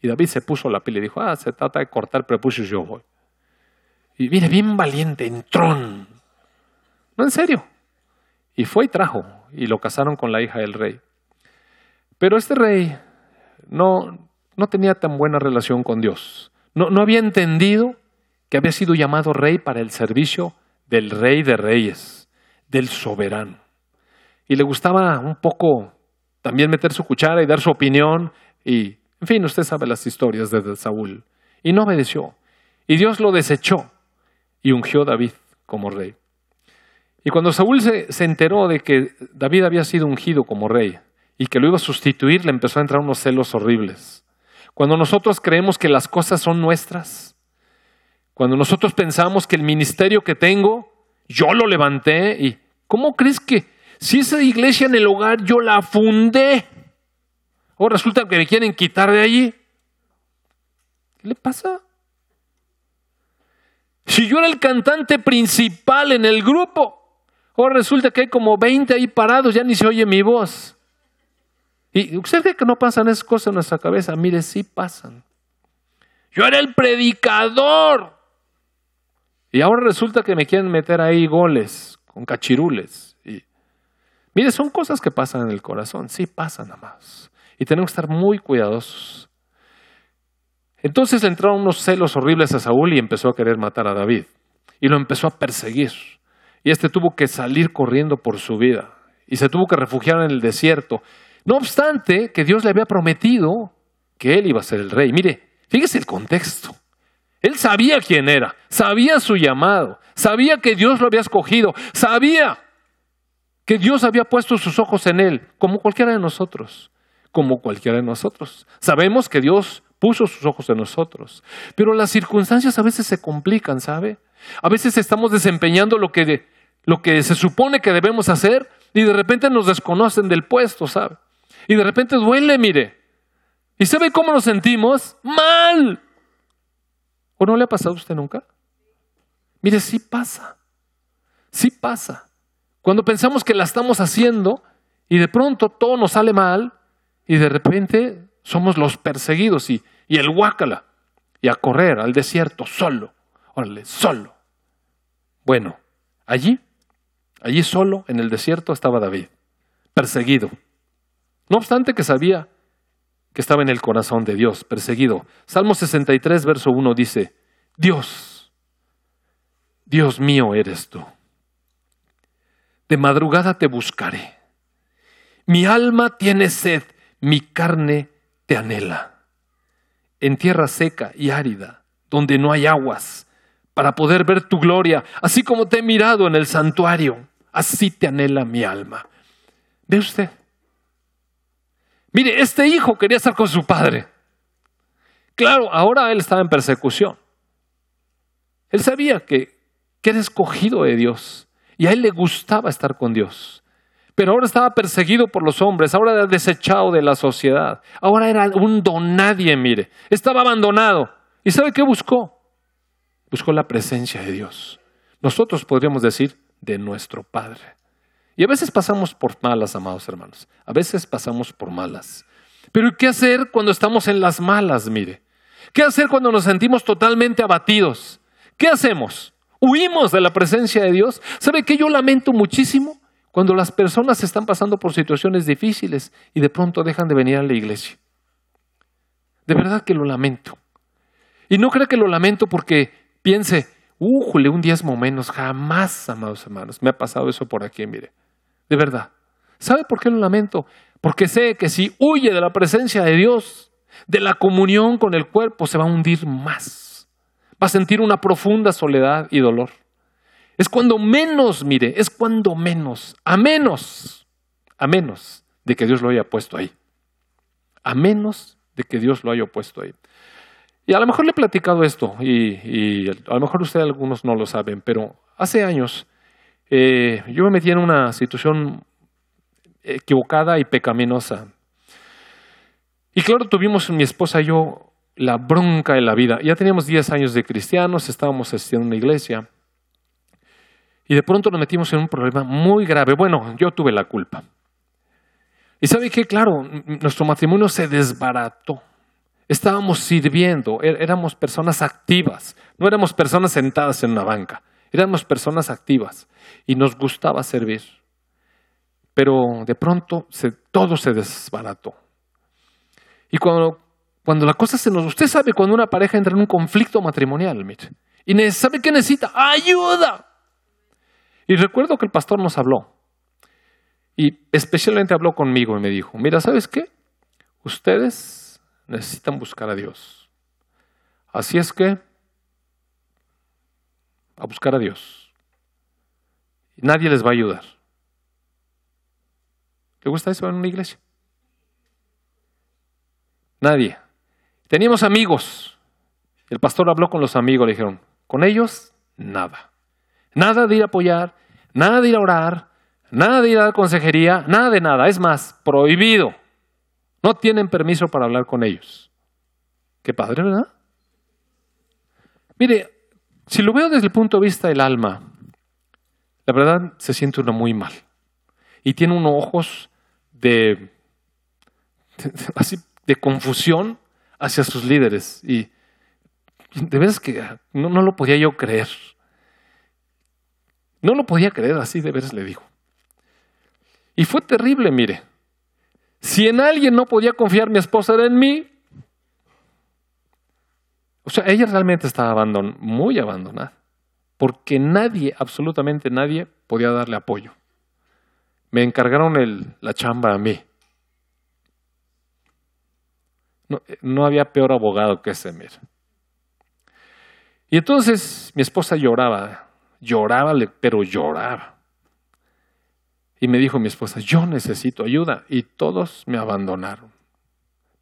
Y David se puso la piel y dijo, ah, se trata de cortar prepucios, yo voy. Y viene bien valiente, entrón. No, en serio. Y fue y trajo, y lo casaron con la hija del rey. Pero este rey no, no tenía tan buena relación con Dios. No, no había entendido que había sido llamado rey para el servicio del rey de reyes, del soberano. Y le gustaba un poco también meter su cuchara y dar su opinión. Y, en fin, usted sabe las historias de Saúl. Y no obedeció. Y Dios lo desechó y ungió a David como rey. Y cuando Saúl se, enteró de que David había sido ungido como rey y que lo iba a sustituir, le empezó a entrar unos celos horribles. Cuando nosotros creemos que las cosas son nuestras, cuando nosotros pensamos que el ministerio que tengo, yo lo levanté y ¿cómo crees que si esa iglesia en el hogar yo la fundé? O resulta que me quieren quitar de allí. ¿Qué le pasa? Si yo era el cantante principal en el grupo, o resulta que hay como 20 ahí parados, ya ni se oye mi voz. ¿Y usted cree que no pasan esas cosas en nuestra cabeza? Mire, sí pasan. Yo era el predicador. Y ahora resulta que me quieren meter ahí goles con cachirules. Mire, son cosas que pasan en el corazón, sí pasan más. Y tenemos que estar muy cuidadosos. Entonces le entraron unos celos horribles a Saúl y empezó a querer matar a David. Y lo empezó a perseguir. Y este tuvo que salir corriendo por su vida. Y se tuvo que refugiar en el desierto. No obstante, que Dios le había prometido que él iba a ser el rey. Mire, fíjese el contexto. Él sabía quién era, sabía su llamado, sabía que Dios lo había escogido, sabía que Dios había puesto sus ojos en él, como cualquiera de nosotros, como cualquiera de nosotros. Sabemos que Dios puso sus ojos en nosotros, pero las circunstancias a veces se complican, ¿sabe? A veces estamos desempeñando lo que, lo que se supone que debemos hacer y de repente nos desconocen del puesto, ¿sabe? Y de repente duele, mire. ¿Y sabe cómo nos sentimos? Mal. ¿O no le ha pasado a usted nunca? Mire, sí pasa. Sí pasa. Cuando pensamos que la estamos haciendo y de pronto todo nos sale mal y de repente somos los perseguidos y, el guácala y a correr al desierto solo. Órale, solo. Bueno, allí, allí solo en el desierto estaba David, perseguido. No obstante que sabía que estaba en el corazón de Dios, perseguido. Salmo 63, verso 1 dice, Dios, Dios mío eres tú. De madrugada te buscaré. Mi alma tiene sed, mi carne te anhela. En tierra seca y árida, donde no hay aguas, para poder ver tu gloria, así como te he mirado en el santuario, así te anhela mi alma. ¿Ve usted? Mire, este hijo quería estar con su padre. Claro, ahora él estaba en persecución. Él sabía que, que era escogido de Dios y a él le gustaba estar con Dios. Pero ahora estaba perseguido por los hombres, ahora era desechado de la sociedad, ahora era un don nadie, mire, estaba abandonado. ¿Y sabe qué buscó? Buscó la presencia de Dios. Nosotros podríamos decir de nuestro Padre. Y a veces pasamos por malas, amados hermanos. A veces pasamos por malas. Pero ¿qué hacer cuando estamos en las malas, mire? ¿Qué hacer cuando nos sentimos totalmente abatidos? ¿Qué hacemos? ¿Huimos de la presencia de Dios? ¿Sabe que yo lamento muchísimo cuando las personas están pasando por situaciones difíciles y de pronto dejan de venir a la iglesia? De verdad que lo lamento. Y no creo que lo lamento porque piense, ¡újule! Un diezmo menos. Jamás, amados hermanos. Me ha pasado eso por aquí, mire de verdad. ¿Sabe por qué lo lamento? Porque sé que si huye de la presencia de Dios, de la comunión con el cuerpo, se va a hundir más. Va a sentir una profunda soledad y dolor. Es cuando menos, mire, es cuando menos, a menos, a menos de que Dios lo haya puesto ahí. A menos de que Dios lo haya puesto ahí. Y a lo mejor le he platicado esto, y, a lo mejor ustedes algunos no lo saben, pero hace años eh, yo me metí en una situación equivocada y pecaminosa. Y claro, tuvimos mi esposa y yo la bronca de la vida. Ya teníamos 10 años de cristianos, estábamos asistiendo a una iglesia. Y de pronto nos metimos en un problema muy grave. Bueno, yo tuve la culpa. Y sabe qué, claro, nuestro matrimonio se desbarató. Estábamos sirviendo, er-, éramos personas activas, no éramos personas sentadas en una banca. Éramos personas activas y nos gustaba servir. Pero de pronto todo se desbarató. Y cuando, cuando la cosa se nos... Usted sabe cuando una pareja entra en un conflicto matrimonial, mire, y sabe que necesita ayuda. Y recuerdo que el pastor nos habló. Y especialmente habló conmigo y me dijo, mira, ¿sabes qué? Ustedes necesitan buscar a Dios. Así es que a buscar a Dios. Nadie les va a ayudar. ¿Le gusta eso en una iglesia? Nadie. Teníamos amigos. El pastor habló con los amigos, le dijeron, con ellos, nada. Nada de ir a apoyar, nada de ir a orar, nada de ir a dar consejería, nada de nada. Es más, prohibido. No tienen permiso para hablar con ellos. Qué padre, ¿verdad? Mire, si lo veo desde el punto de vista del alma, la verdad se siente uno muy mal. Y tiene unos ojos de, así, de confusión hacia sus líderes. Y de veras que no, no lo podía yo creer. No lo podía creer, así de veras le dijo. Y fue terrible, mire. Si en alguien no podía confiar mi esposa era en mí. O sea, ella realmente estaba muy abandonada, porque nadie, absolutamente nadie, podía darle apoyo. Me encargaron el, la chamba a mí. No, había peor abogado que ese, mire. Y entonces mi esposa lloraba, lloraba, pero lloraba. Y me dijo mi esposa, yo necesito ayuda. Y todos me abandonaron.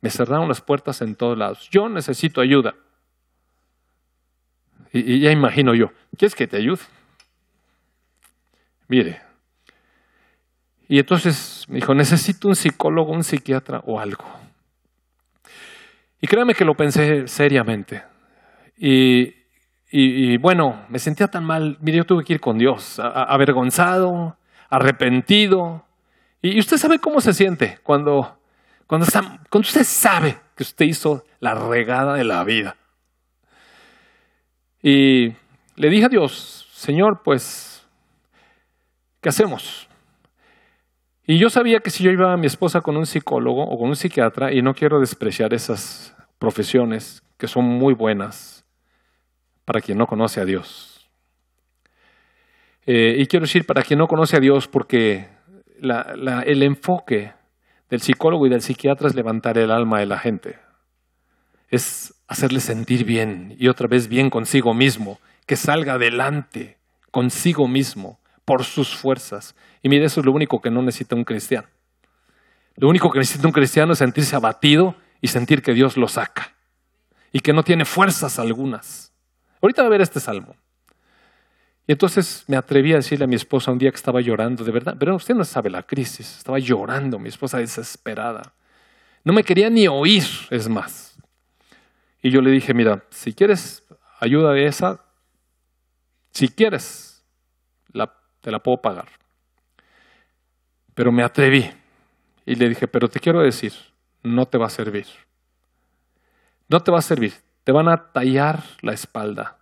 Me cerraron las puertas en todos lados. Yo necesito ayuda. Y, y ya imagino yo, ¿quieres que te ayude? Mire. Y entonces me dijo, necesito un psicólogo, un psiquiatra o algo. Y créame que lo pensé seriamente. Y, y, bueno, me sentía tan mal. Mire, yo tuve que ir con Dios, avergonzado, arrepentido. Y, usted sabe cómo se siente cuando, cuando, cuando usted sabe que usted hizo la regada de la vida. Y le dije a Dios, Señor, pues, ¿qué hacemos? Y yo sabía que si yo iba a mi esposa con un psicólogo o con un psiquiatra, y no quiero despreciar esas profesiones que son muy buenas para quien no conoce a Dios. Eh, y quiero decir para quien no conoce a Dios porque el enfoque del psicólogo y del psiquiatra es levantar el alma de la gente. Es hacerle sentir bien y otra vez bien consigo mismo, que salga adelante consigo mismo por sus fuerzas. Y mire, eso es lo único que no necesita un cristiano. Lo único que necesita un cristiano es sentirse abatido y sentir que Dios lo saca y que no tiene fuerzas algunas. Ahorita va a ver este salmo. Y entonces me atreví a decirle a mi esposa un día que estaba llorando, de verdad, pero usted no sabe la crisis, estaba llorando, mi esposa desesperada. No me quería ni oír, es más. Y yo le dije, mira, si quieres ayuda de esa, si quieres, te la puedo pagar. Pero me atreví y le dije, pero te quiero decir, no te va a servir. No te va a servir. Te van a tallar la espalda.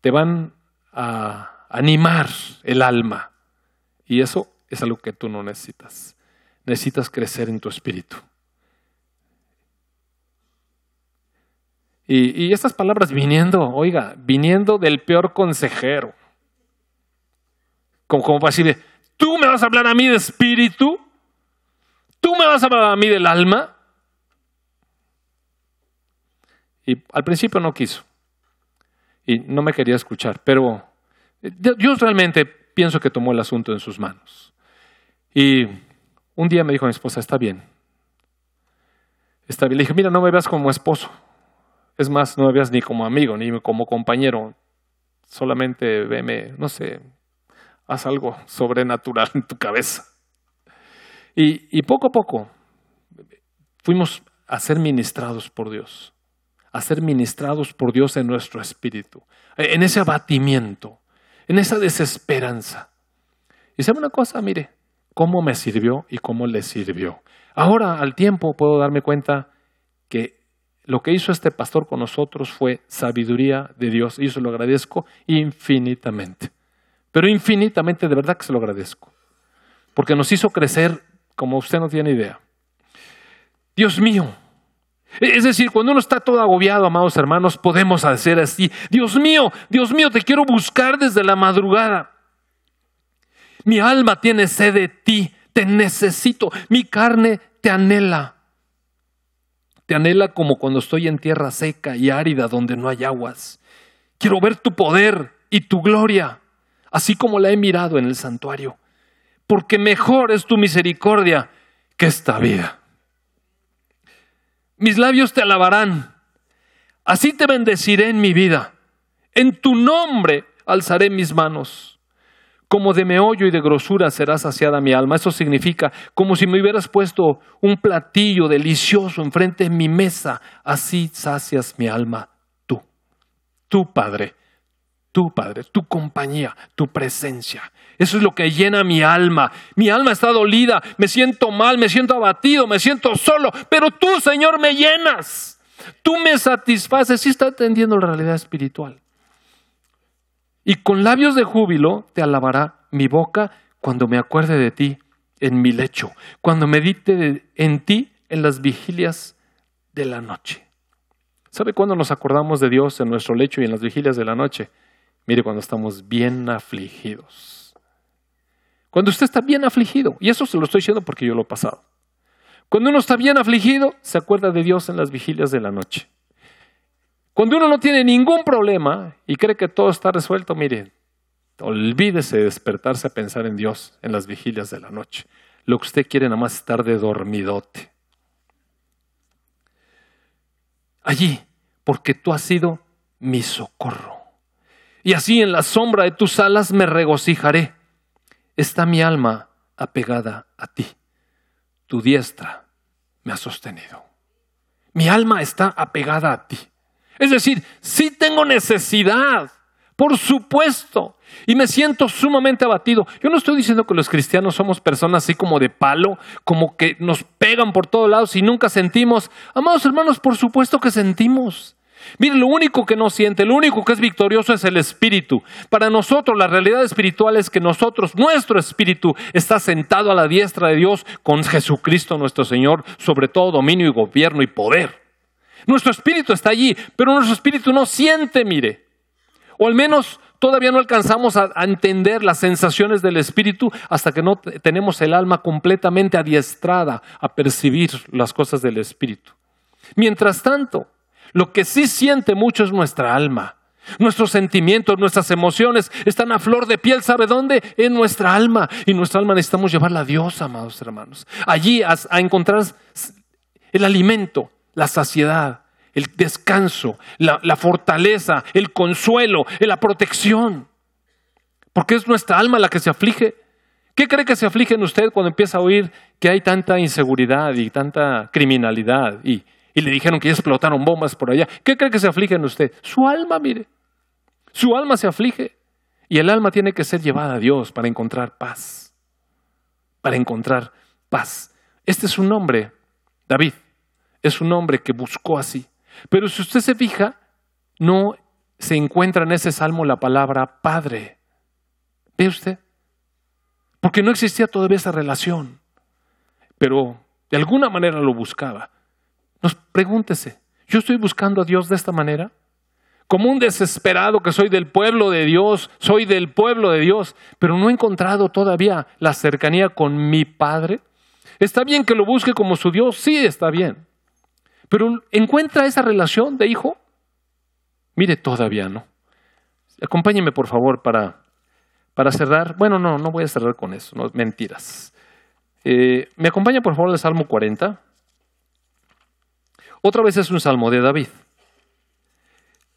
Te van a animar el alma. Y eso es algo que tú no necesitas. Necesitas crecer en tu espíritu. Y, estas palabras viniendo, oiga, viniendo del peor consejero. Como, como para decirle, tú me vas a hablar a mí de espíritu, tú me vas a hablar a mí del alma. Y al principio no quiso. Y no me quería escuchar. Pero yo realmente pienso que tomó el asunto en sus manos. Y un día me dijo mi esposa, está bien. Está bien. Le dije, mira, no me veas como esposo. Es más, no me veas ni como amigo, ni como compañero. Solamente veme, no sé, haz algo sobrenatural en tu cabeza. Y, y poco a poco fuimos a ser ministrados por Dios a ser ministrados por Dios en nuestro espíritu, en ese abatimiento, en esa desesperanza. Y sabe una cosa, mire, cómo me sirvió y cómo le sirvió. Ahora, al tiempo, puedo darme cuenta que lo que hizo este pastor con nosotros fue sabiduría de Dios y eso lo agradezco infinitamente. Pero infinitamente, de verdad que se lo agradezco. Porque nos hizo crecer como usted no tiene idea. Dios mío, es decir, cuando uno está todo agobiado, amados hermanos, podemos hacer así. Dios mío, Dios mío, te quiero buscar desde la madrugada. Mi alma tiene sed de ti, te necesito, mi carne te anhela. Te anhela como cuando estoy en tierra seca y árida donde no hay aguas. Quiero ver tu poder y tu gloria, así como la he mirado en el santuario, porque mejor es tu misericordia que esta vida. Mis labios te alabarán. Así te bendeciré en mi vida. En tu nombre alzaré mis manos. Como de meollo y de grosura será saciada mi alma. Eso significa como si me hubieras puesto un platillo delicioso enfrente de mi mesa. Así sacias mi alma tú. Tu Padre. Tu Padre. Tu compañía. Tu presencia. Eso es lo que llena mi alma. Mi alma está dolida, me siento mal, me siento abatido, me siento solo, pero tú, Señor, me llenas. Tú me satisfaces. Sí está atendiendo la realidad espiritual. Y con labios de júbilo te alabará mi boca cuando me acuerde de ti en mi lecho, cuando medite en ti en las vigilias de la noche. ¿Sabe cuándo nos acordamos de Dios en nuestro lecho y en las vigilias de la noche? Mire, cuando estamos bien afligidos. Cuando usted está bien afligido, y eso se lo estoy diciendo porque yo lo he pasado. Cuando uno está bien afligido, se acuerda de Dios en las vigilias de la noche. Cuando uno no tiene ningún problema y cree que todo está resuelto, mire, olvídese de despertarse a pensar en Dios en las vigilias de la noche. Lo que usted quiere nada más estar de dormidote. Allí, porque tú has sido mi socorro. Y así en la sombra de tus alas me regocijaré. Está mi alma apegada a ti. Tu diestra me ha sostenido. Mi alma está apegada a ti. Es decir, sí tengo necesidad, por supuesto, y me siento sumamente abatido. Yo no estoy diciendo que los cristianos somos personas así como de palo, como que nos pegan por todos lados y nunca sentimos. Amados hermanos, por supuesto que sentimos. Mire, lo único que no siente, lo único que es victorioso es el espíritu. Para nosotros la realidad espiritual es que nosotros, nuestro espíritu, está sentado a la diestra de Dios con Jesucristo nuestro Señor, sobre todo dominio y gobierno y poder. Nuestro espíritu está allí, pero nuestro espíritu no siente, mire. O al menos todavía no alcanzamos a, entender las sensaciones del espíritu hasta que no tenemos el alma completamente adiestrada a percibir las cosas del espíritu. Mientras tanto, lo que sí siente mucho es nuestra alma. Nuestros sentimientos, nuestras emociones están a flor de piel, ¿sabe dónde? En nuestra alma. Y nuestra alma necesitamos llevarla a Dios, amados hermanos. Allí a encontrar el alimento, la saciedad, el descanso, la, fortaleza, el consuelo, la protección. Porque es nuestra alma la que se aflige. ¿Qué cree que se aflige en usted cuando empieza a oír que hay tanta inseguridad y tanta criminalidad y, y le dijeron que ya explotaron bombas por allá? ¿Qué cree que se aflige en usted? Su alma, mire. Su alma se aflige. Y el alma tiene que ser llevada a Dios para encontrar paz. Para encontrar paz. Este es un nombre, David es un hombre que buscó así. Pero si usted se fija, no se encuentra en ese salmo la palabra padre. ¿Ve usted? Porque no existía todavía esa relación. Pero de alguna manera lo buscaba. Pregúntese, ¿yo estoy buscando a Dios de esta manera? Como un desesperado que soy del pueblo de Dios, soy del pueblo de Dios, pero no he encontrado todavía la cercanía con mi Padre. ¿Está bien que lo busque como su Dios? Sí, está bien. Pero ¿encuentra esa relación de hijo? Mire, todavía no. Acompáñeme, por favor, para, para cerrar. Bueno, no, no voy a cerrar con eso, no, mentiras. Eh, ¿Me acompaña, por favor, al Salmo 40? Otra vez es un salmo de David.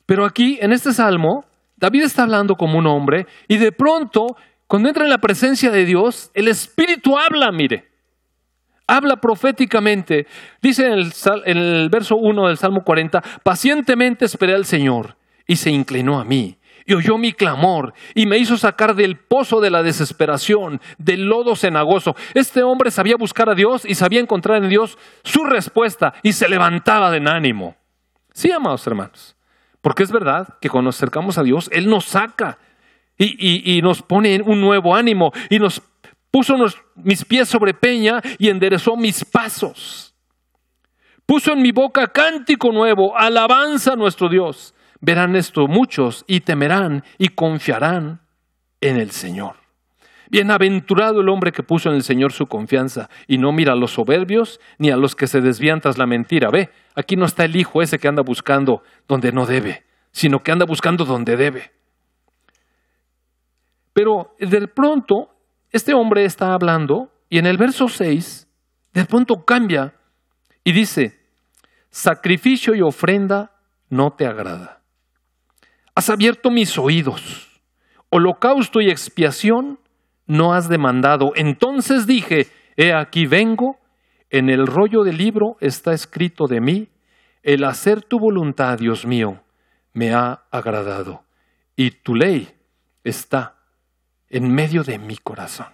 Pero aquí, en este salmo, David está hablando como un hombre y de pronto, cuando entra en la presencia de Dios, el Espíritu habla, mire habla proféticamente. Dice en el, verso 1 del Salmo 40, pacientemente esperé al Señor y se inclinó a mí y oyó mi clamor y me hizo sacar del pozo de la desesperación, del lodo cenagoso. Este hombre sabía buscar a Dios y sabía encontrar en Dios su respuesta y se levantaba de ánimo. Sí, amados hermanos, porque es verdad que cuando nos acercamos a Dios, Él nos saca y, nos pone un nuevo ánimo y nos Puso mis pies sobre peña y enderezó mis pasos. Puso en mi boca cántico nuevo, alabanza a nuestro Dios. Verán esto muchos y temerán y confiarán en el Señor. Bienaventurado el hombre que puso en el Señor su confianza y no mira a los soberbios ni a los que se desvían tras la mentira. Ve, aquí no está el hijo ese que anda buscando donde no debe, sino que anda buscando donde debe. Pero de pronto este hombre está hablando y en el verso 6 de pronto cambia y dice, sacrificio y ofrenda no te agrada. Has abierto mis oídos, holocausto y expiación no has demandado. Entonces dije, he aquí vengo, en el rollo del libro está escrito de mí, el hacer tu voluntad, Dios mío, me ha agradado, y tu ley está en medio de mi corazón.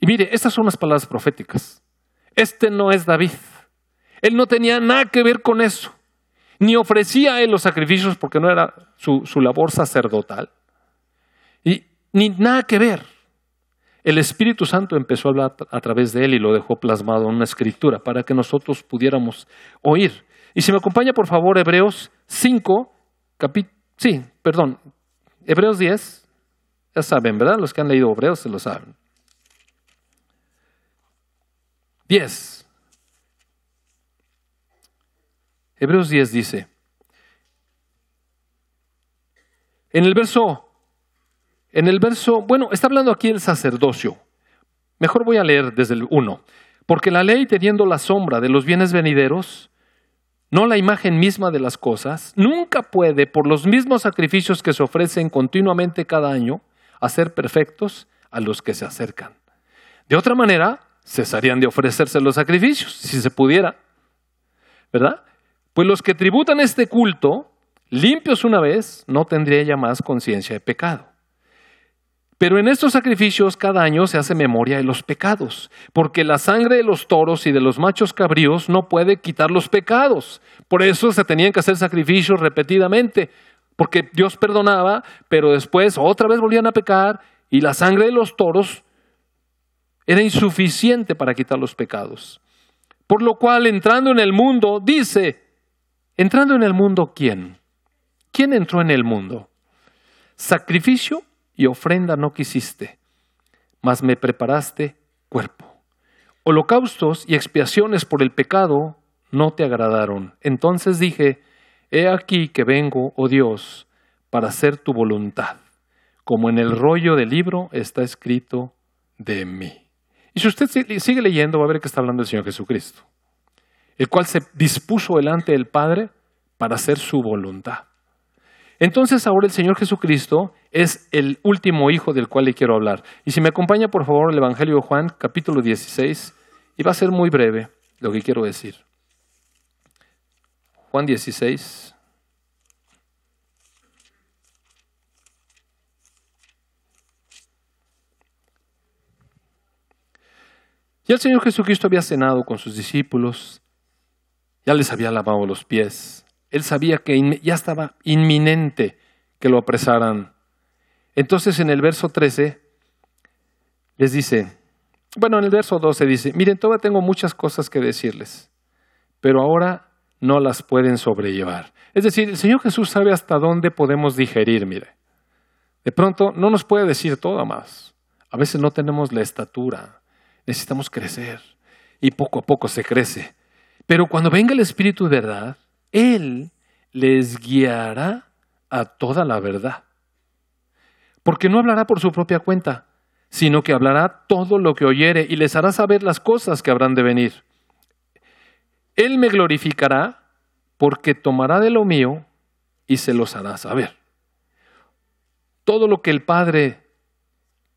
Y mire, estas son las palabras proféticas. Este no es David. Él no tenía nada que ver con eso. Ni ofrecía él los sacrificios porque no era su, su labor sacerdotal. Y ni nada que ver. El Espíritu Santo empezó a hablar a través de él y lo dejó plasmado en una escritura para que nosotros pudiéramos oír. Y si me acompaña, por favor, Hebreos 5, capítulo, sí, perdón, Hebreos 10, ya saben, ¿verdad? Los que han leído Hebreos se lo saben. 10. Hebreos 10 dice, en el verso, en el verso, bueno, está hablando aquí el sacerdocio. Mejor voy a leer desde el 1. Porque la ley, teniendo la sombra de los bienes venideros, no la imagen misma de las cosas, nunca puede, por los mismos sacrificios que se ofrecen continuamente cada año, hacer perfectos a los que se acercan. De otra manera, cesarían de ofrecerse los sacrificios, si se pudiera. ¿Verdad? Pues los que tributan este culto, limpios una vez, no tendría ya más conciencia de pecado. Pero en estos sacrificios cada año se hace memoria de los pecados, porque la sangre de los toros y de los machos cabríos no puede quitar los pecados. Por eso se tenían que hacer sacrificios repetidamente, porque Dios perdonaba, pero después otra vez volvían a pecar y la sangre de los toros era insuficiente para quitar los pecados. Por lo cual, entrando en el mundo, dice, entrando en el mundo, ¿quién? ¿Quién entró en el mundo? Sacrificio y ofrenda no quisiste, mas me preparaste cuerpo. Holocaustos y expiaciones por el pecado no te agradaron. Entonces dije, He aquí que vengo, oh Dios, para hacer tu voluntad, como en el rollo del libro está escrito de mí. Y si usted sigue leyendo, va a ver que está hablando el Señor Jesucristo, el cual se dispuso delante del Padre para hacer su voluntad. Entonces ahora el Señor Jesucristo es el último hijo del cual le quiero hablar. Y si me acompaña por favor el Evangelio de Juan, capítulo 16, y va a ser muy breve lo que quiero decir. Juan 16. Ya el Señor Jesucristo había cenado con sus discípulos, ya les había lavado los pies, él sabía que ya estaba inminente que lo apresaran. Entonces en el verso 13 les dice, bueno, en el verso 12 dice, miren, todavía tengo muchas cosas que decirles, pero ahora no las pueden sobrellevar. Es decir, el Señor Jesús sabe hasta dónde podemos digerir, mire. De pronto no nos puede decir todo más. A veces no tenemos la estatura, necesitamos crecer y poco a poco se crece. Pero cuando venga el Espíritu de verdad, él les guiará a toda la verdad. Porque no hablará por su propia cuenta, sino que hablará todo lo que oyere y les hará saber las cosas que habrán de venir. Él me glorificará porque tomará de lo mío y se los hará saber. Todo lo que el Padre,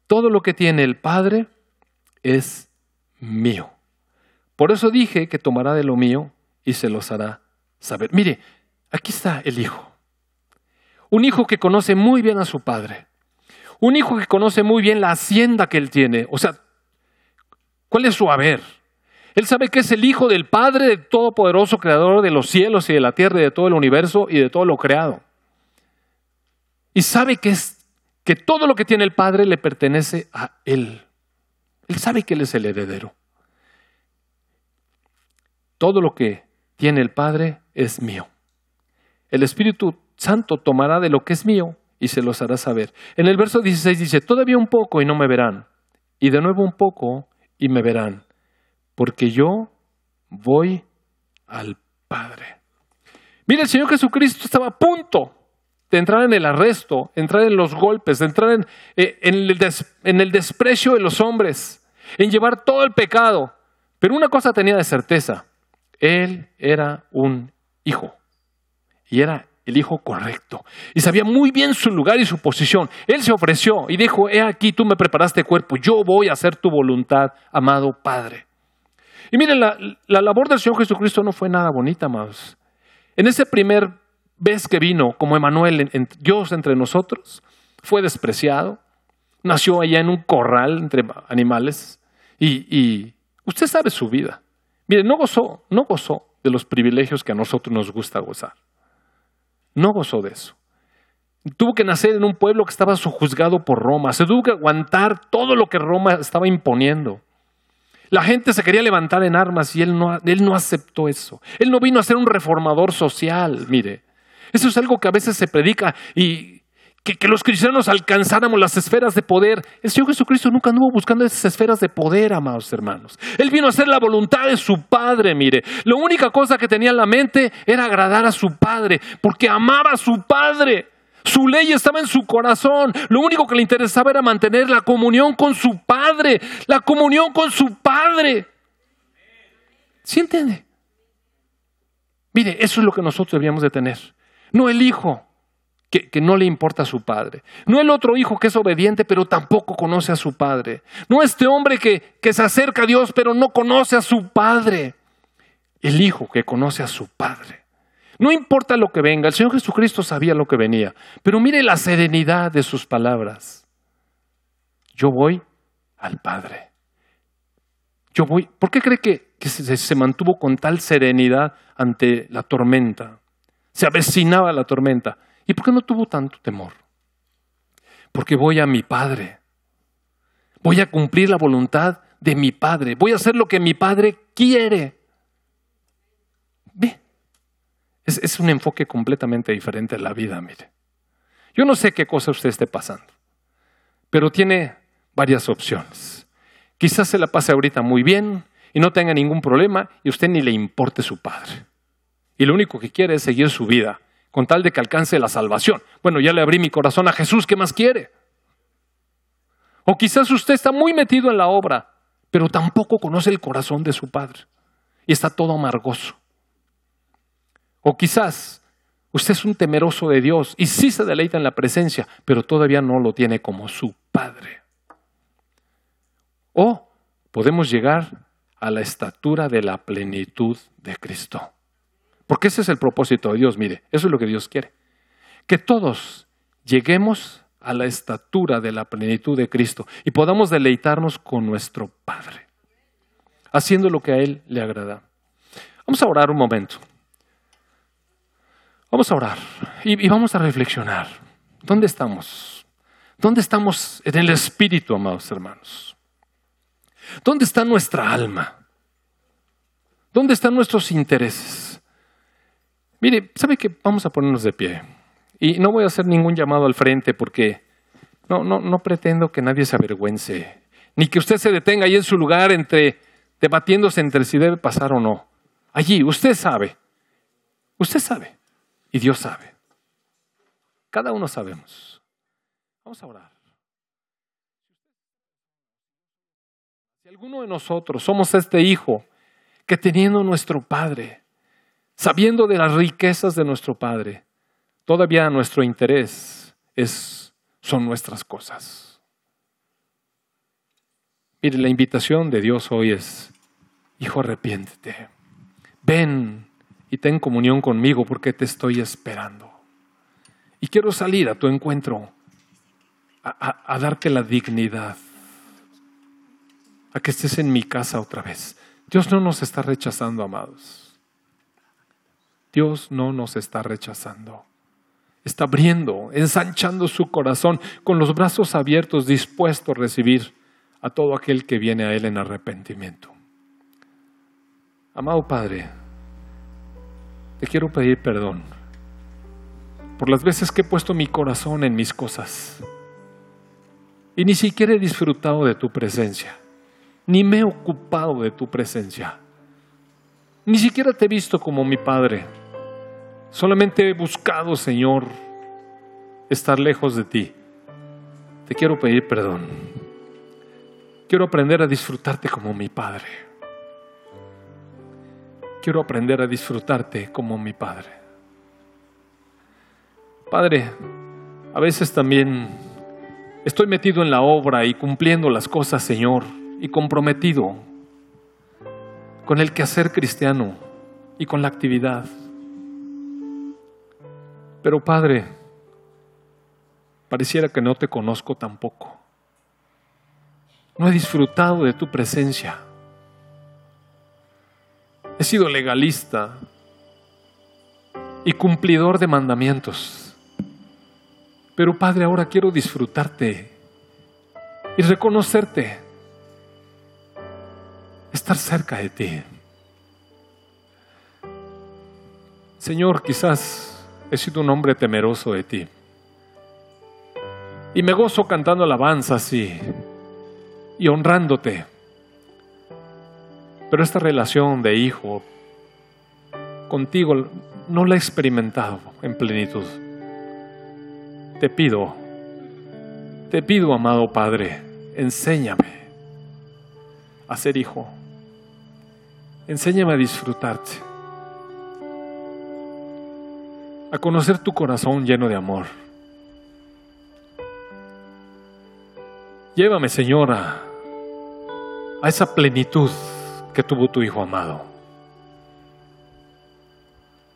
todo lo que tiene el Padre es mío. Por eso dije que tomará de lo mío y se los hará saber. Mire, aquí está el hijo. Un hijo que conoce muy bien a su padre. Un hijo que conoce muy bien la hacienda que él tiene. O sea, ¿cuál es su haber? Él sabe que es el hijo del Padre del Todopoderoso, creador de los cielos y de la tierra y de todo el universo y de todo lo creado. Y sabe que, es, que todo lo que tiene el Padre le pertenece a Él. Él sabe que Él es el heredero. Todo lo que tiene el Padre es mío. El Espíritu Santo tomará de lo que es mío y se los hará saber. En el verso 16 dice, todavía un poco y no me verán, y de nuevo un poco y me verán, porque yo voy al Padre. Mire, el Señor Jesucristo estaba a punto de entrar en el arresto, entrar en los golpes, de entrar en, eh, en el desprecio de los hombres, en llevar todo el pecado. Pero una cosa tenía de certeza, él era un hijo y era el hijo correcto. Y sabía muy bien su lugar y su posición. Él se ofreció y dijo, he aquí, tú me preparaste cuerpo, yo voy a hacer tu voluntad, amado Padre. Y miren, la, labor del Señor Jesucristo no fue nada bonita, amados. En ese primer vez que vino como Emanuel, en, Dios entre nosotros, fue despreciado, nació allá en un corral entre animales y usted sabe su vida. Mire, no gozó, no gozó de los privilegios que a nosotros nos gusta gozar. No gozó de eso. Tuvo que nacer en un pueblo que estaba sojuzgado por Roma. Se tuvo que aguantar todo lo que Roma estaba imponiendo. La gente se quería levantar en armas y él no, él no aceptó eso. Él no vino a ser un reformador social, mire. Eso es algo que a veces se predica y que, los cristianos alcanzáramos las esferas de poder. El Señor Jesucristo nunca anduvo buscando esas esferas de poder, amados hermanos. Él vino a hacer la voluntad de su Padre, mire. La única cosa que tenía en la mente era agradar a su Padre, porque amaba a su Padre. Su ley estaba en su corazón. Lo único que le interesaba era mantener la comunión con su Padre. La comunión con su Padre. ¿Sí entiende? Mire, eso es lo que nosotros debíamos de tener. No el Hijo, que, no le importa a su Padre. No el otro Hijo que es obediente, pero tampoco conoce a su Padre. No este hombre que, que se acerca a Dios, pero no conoce a su Padre. El Hijo que conoce a su Padre. No importa lo que venga, el Señor Jesucristo sabía lo que venía, pero mire la serenidad de sus palabras. Yo voy al Padre. Yo voy. ¿Por qué cree que, que se, se mantuvo con tal serenidad ante la tormenta? Se avecinaba la tormenta. ¿Y por qué no tuvo tanto temor? Porque voy a mi Padre. Voy a cumplir la voluntad de mi Padre. Voy a hacer lo que mi Padre quiere. Ve, es, un enfoque completamente diferente de la vida, mire. Yo no sé qué cosa usted esté pasando, pero tiene varias opciones. Quizás se la pase ahorita muy bien y no tenga ningún problema y usted ni le importe su padre. Y lo único que quiere es seguir su vida con tal de que alcance la salvación. Bueno, ya le abrí mi corazón a Jesús, ¿qué más quiere? O quizás usted está muy metido en la obra, pero tampoco conoce el corazón de su padre y está todo amargoso. O quizás usted es un temeroso de Dios y sí se deleita en la presencia, pero todavía no lo tiene como su Padre. O podemos llegar a la estatura de la plenitud de Cristo. Porque ese es el propósito de Dios, mire, eso es lo que Dios quiere. Que todos lleguemos a la estatura de la plenitud de Cristo y podamos deleitarnos con nuestro Padre, haciendo lo que a Él le agrada. Vamos a orar un momento. Vamos a orar y, vamos a reflexionar. ¿Dónde estamos? ¿Dónde estamos en el espíritu, amados hermanos? ¿Dónde está nuestra alma? ¿Dónde están nuestros intereses? Mire, ¿sabe que Vamos a ponernos de pie. Y no voy a hacer ningún llamado al frente porque no, no, no pretendo que nadie se avergüence, ni que usted se detenga ahí en su lugar entre debatiéndose entre si debe pasar o no. Allí, usted sabe. Usted sabe. Y Dios sabe. Cada uno sabemos. Vamos a orar. Si alguno de nosotros somos este hijo que teniendo nuestro Padre, sabiendo de las riquezas de nuestro Padre, todavía nuestro interés es, son nuestras cosas. Mire, la invitación de Dios hoy es, hijo, arrepiéntete. Ven y ten comunión conmigo porque te estoy esperando. Y quiero salir a tu encuentro, a, a, a, darte la dignidad, a que estés en mi casa otra vez. Dios no nos está rechazando, amados. Dios no nos está rechazando. Está abriendo, ensanchando su corazón con los brazos abiertos, dispuesto a recibir a todo aquel que viene a Él en arrepentimiento. Amado Padre, te quiero pedir perdón por las veces que he puesto mi corazón en mis cosas y ni siquiera he disfrutado de tu presencia, ni me he ocupado de tu presencia, ni siquiera te he visto como mi Padre. Solamente he buscado, Señor, estar lejos de ti. Te quiero pedir perdón. Quiero aprender a disfrutarte como mi Padre quiero aprender a disfrutarte como mi Padre. Padre, a veces también estoy metido en la obra y cumpliendo las cosas, Señor, y comprometido con el quehacer cristiano y con la actividad. Pero Padre, pareciera que no te conozco tampoco. No he disfrutado de tu presencia. He sido legalista y cumplidor de mandamientos. Pero Padre, ahora quiero disfrutarte y reconocerte, estar cerca de ti. Señor, quizás he sido un hombre temeroso de ti. Y me gozo cantando alabanzas y, y honrándote. Pero esta relación de hijo contigo no la he experimentado en plenitud. Te pido, te pido, amado Padre, enséñame a ser hijo. Enséñame a disfrutarte. A conocer tu corazón lleno de amor. Llévame, Señora, a esa plenitud que tuvo tu Hijo amado.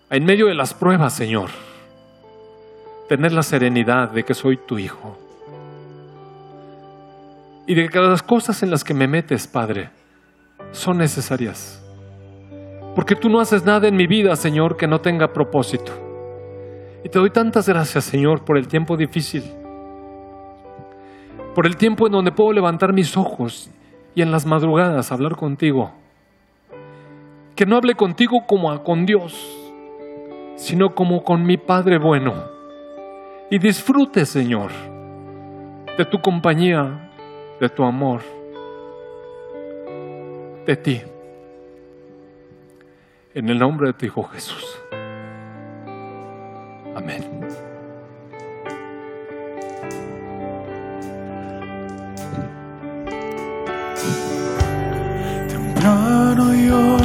En medio de las pruebas, Señor, tener la serenidad de que soy tu Hijo. Y de que las cosas en las que me metes, Padre, son necesarias. Porque tú no haces nada en mi vida, Señor, que no tenga propósito. Y te doy tantas gracias, Señor, por el tiempo difícil por el tiempo en donde puedo levantar mis ojos y en las madrugadas hablar contigo. Que no hable contigo como con Dios, sino como con mi Padre bueno. Y disfrute, Señor, de tu compañía, de tu amor, de ti. En el nombre de tu Hijo Jesús. Amén. yo te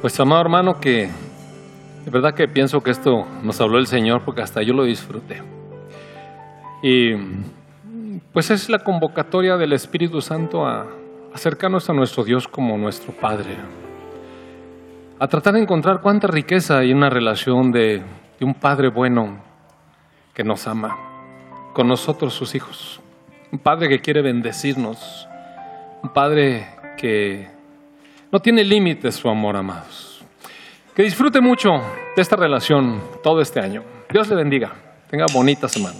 Pues amado hermano, que de verdad que pienso que esto nos habló el Señor porque hasta yo lo disfruté. Y pues es la convocatoria del Espíritu Santo a acercarnos a nuestro Dios como nuestro Padre. A tratar de encontrar cuánta riqueza hay en una relación de, de un Padre bueno que nos ama, con nosotros sus hijos. Un Padre que quiere bendecirnos. Un Padre que no tiene límites su amor, amados. Que disfrute mucho de esta relación todo este año. Dios le bendiga. Tenga bonita semana.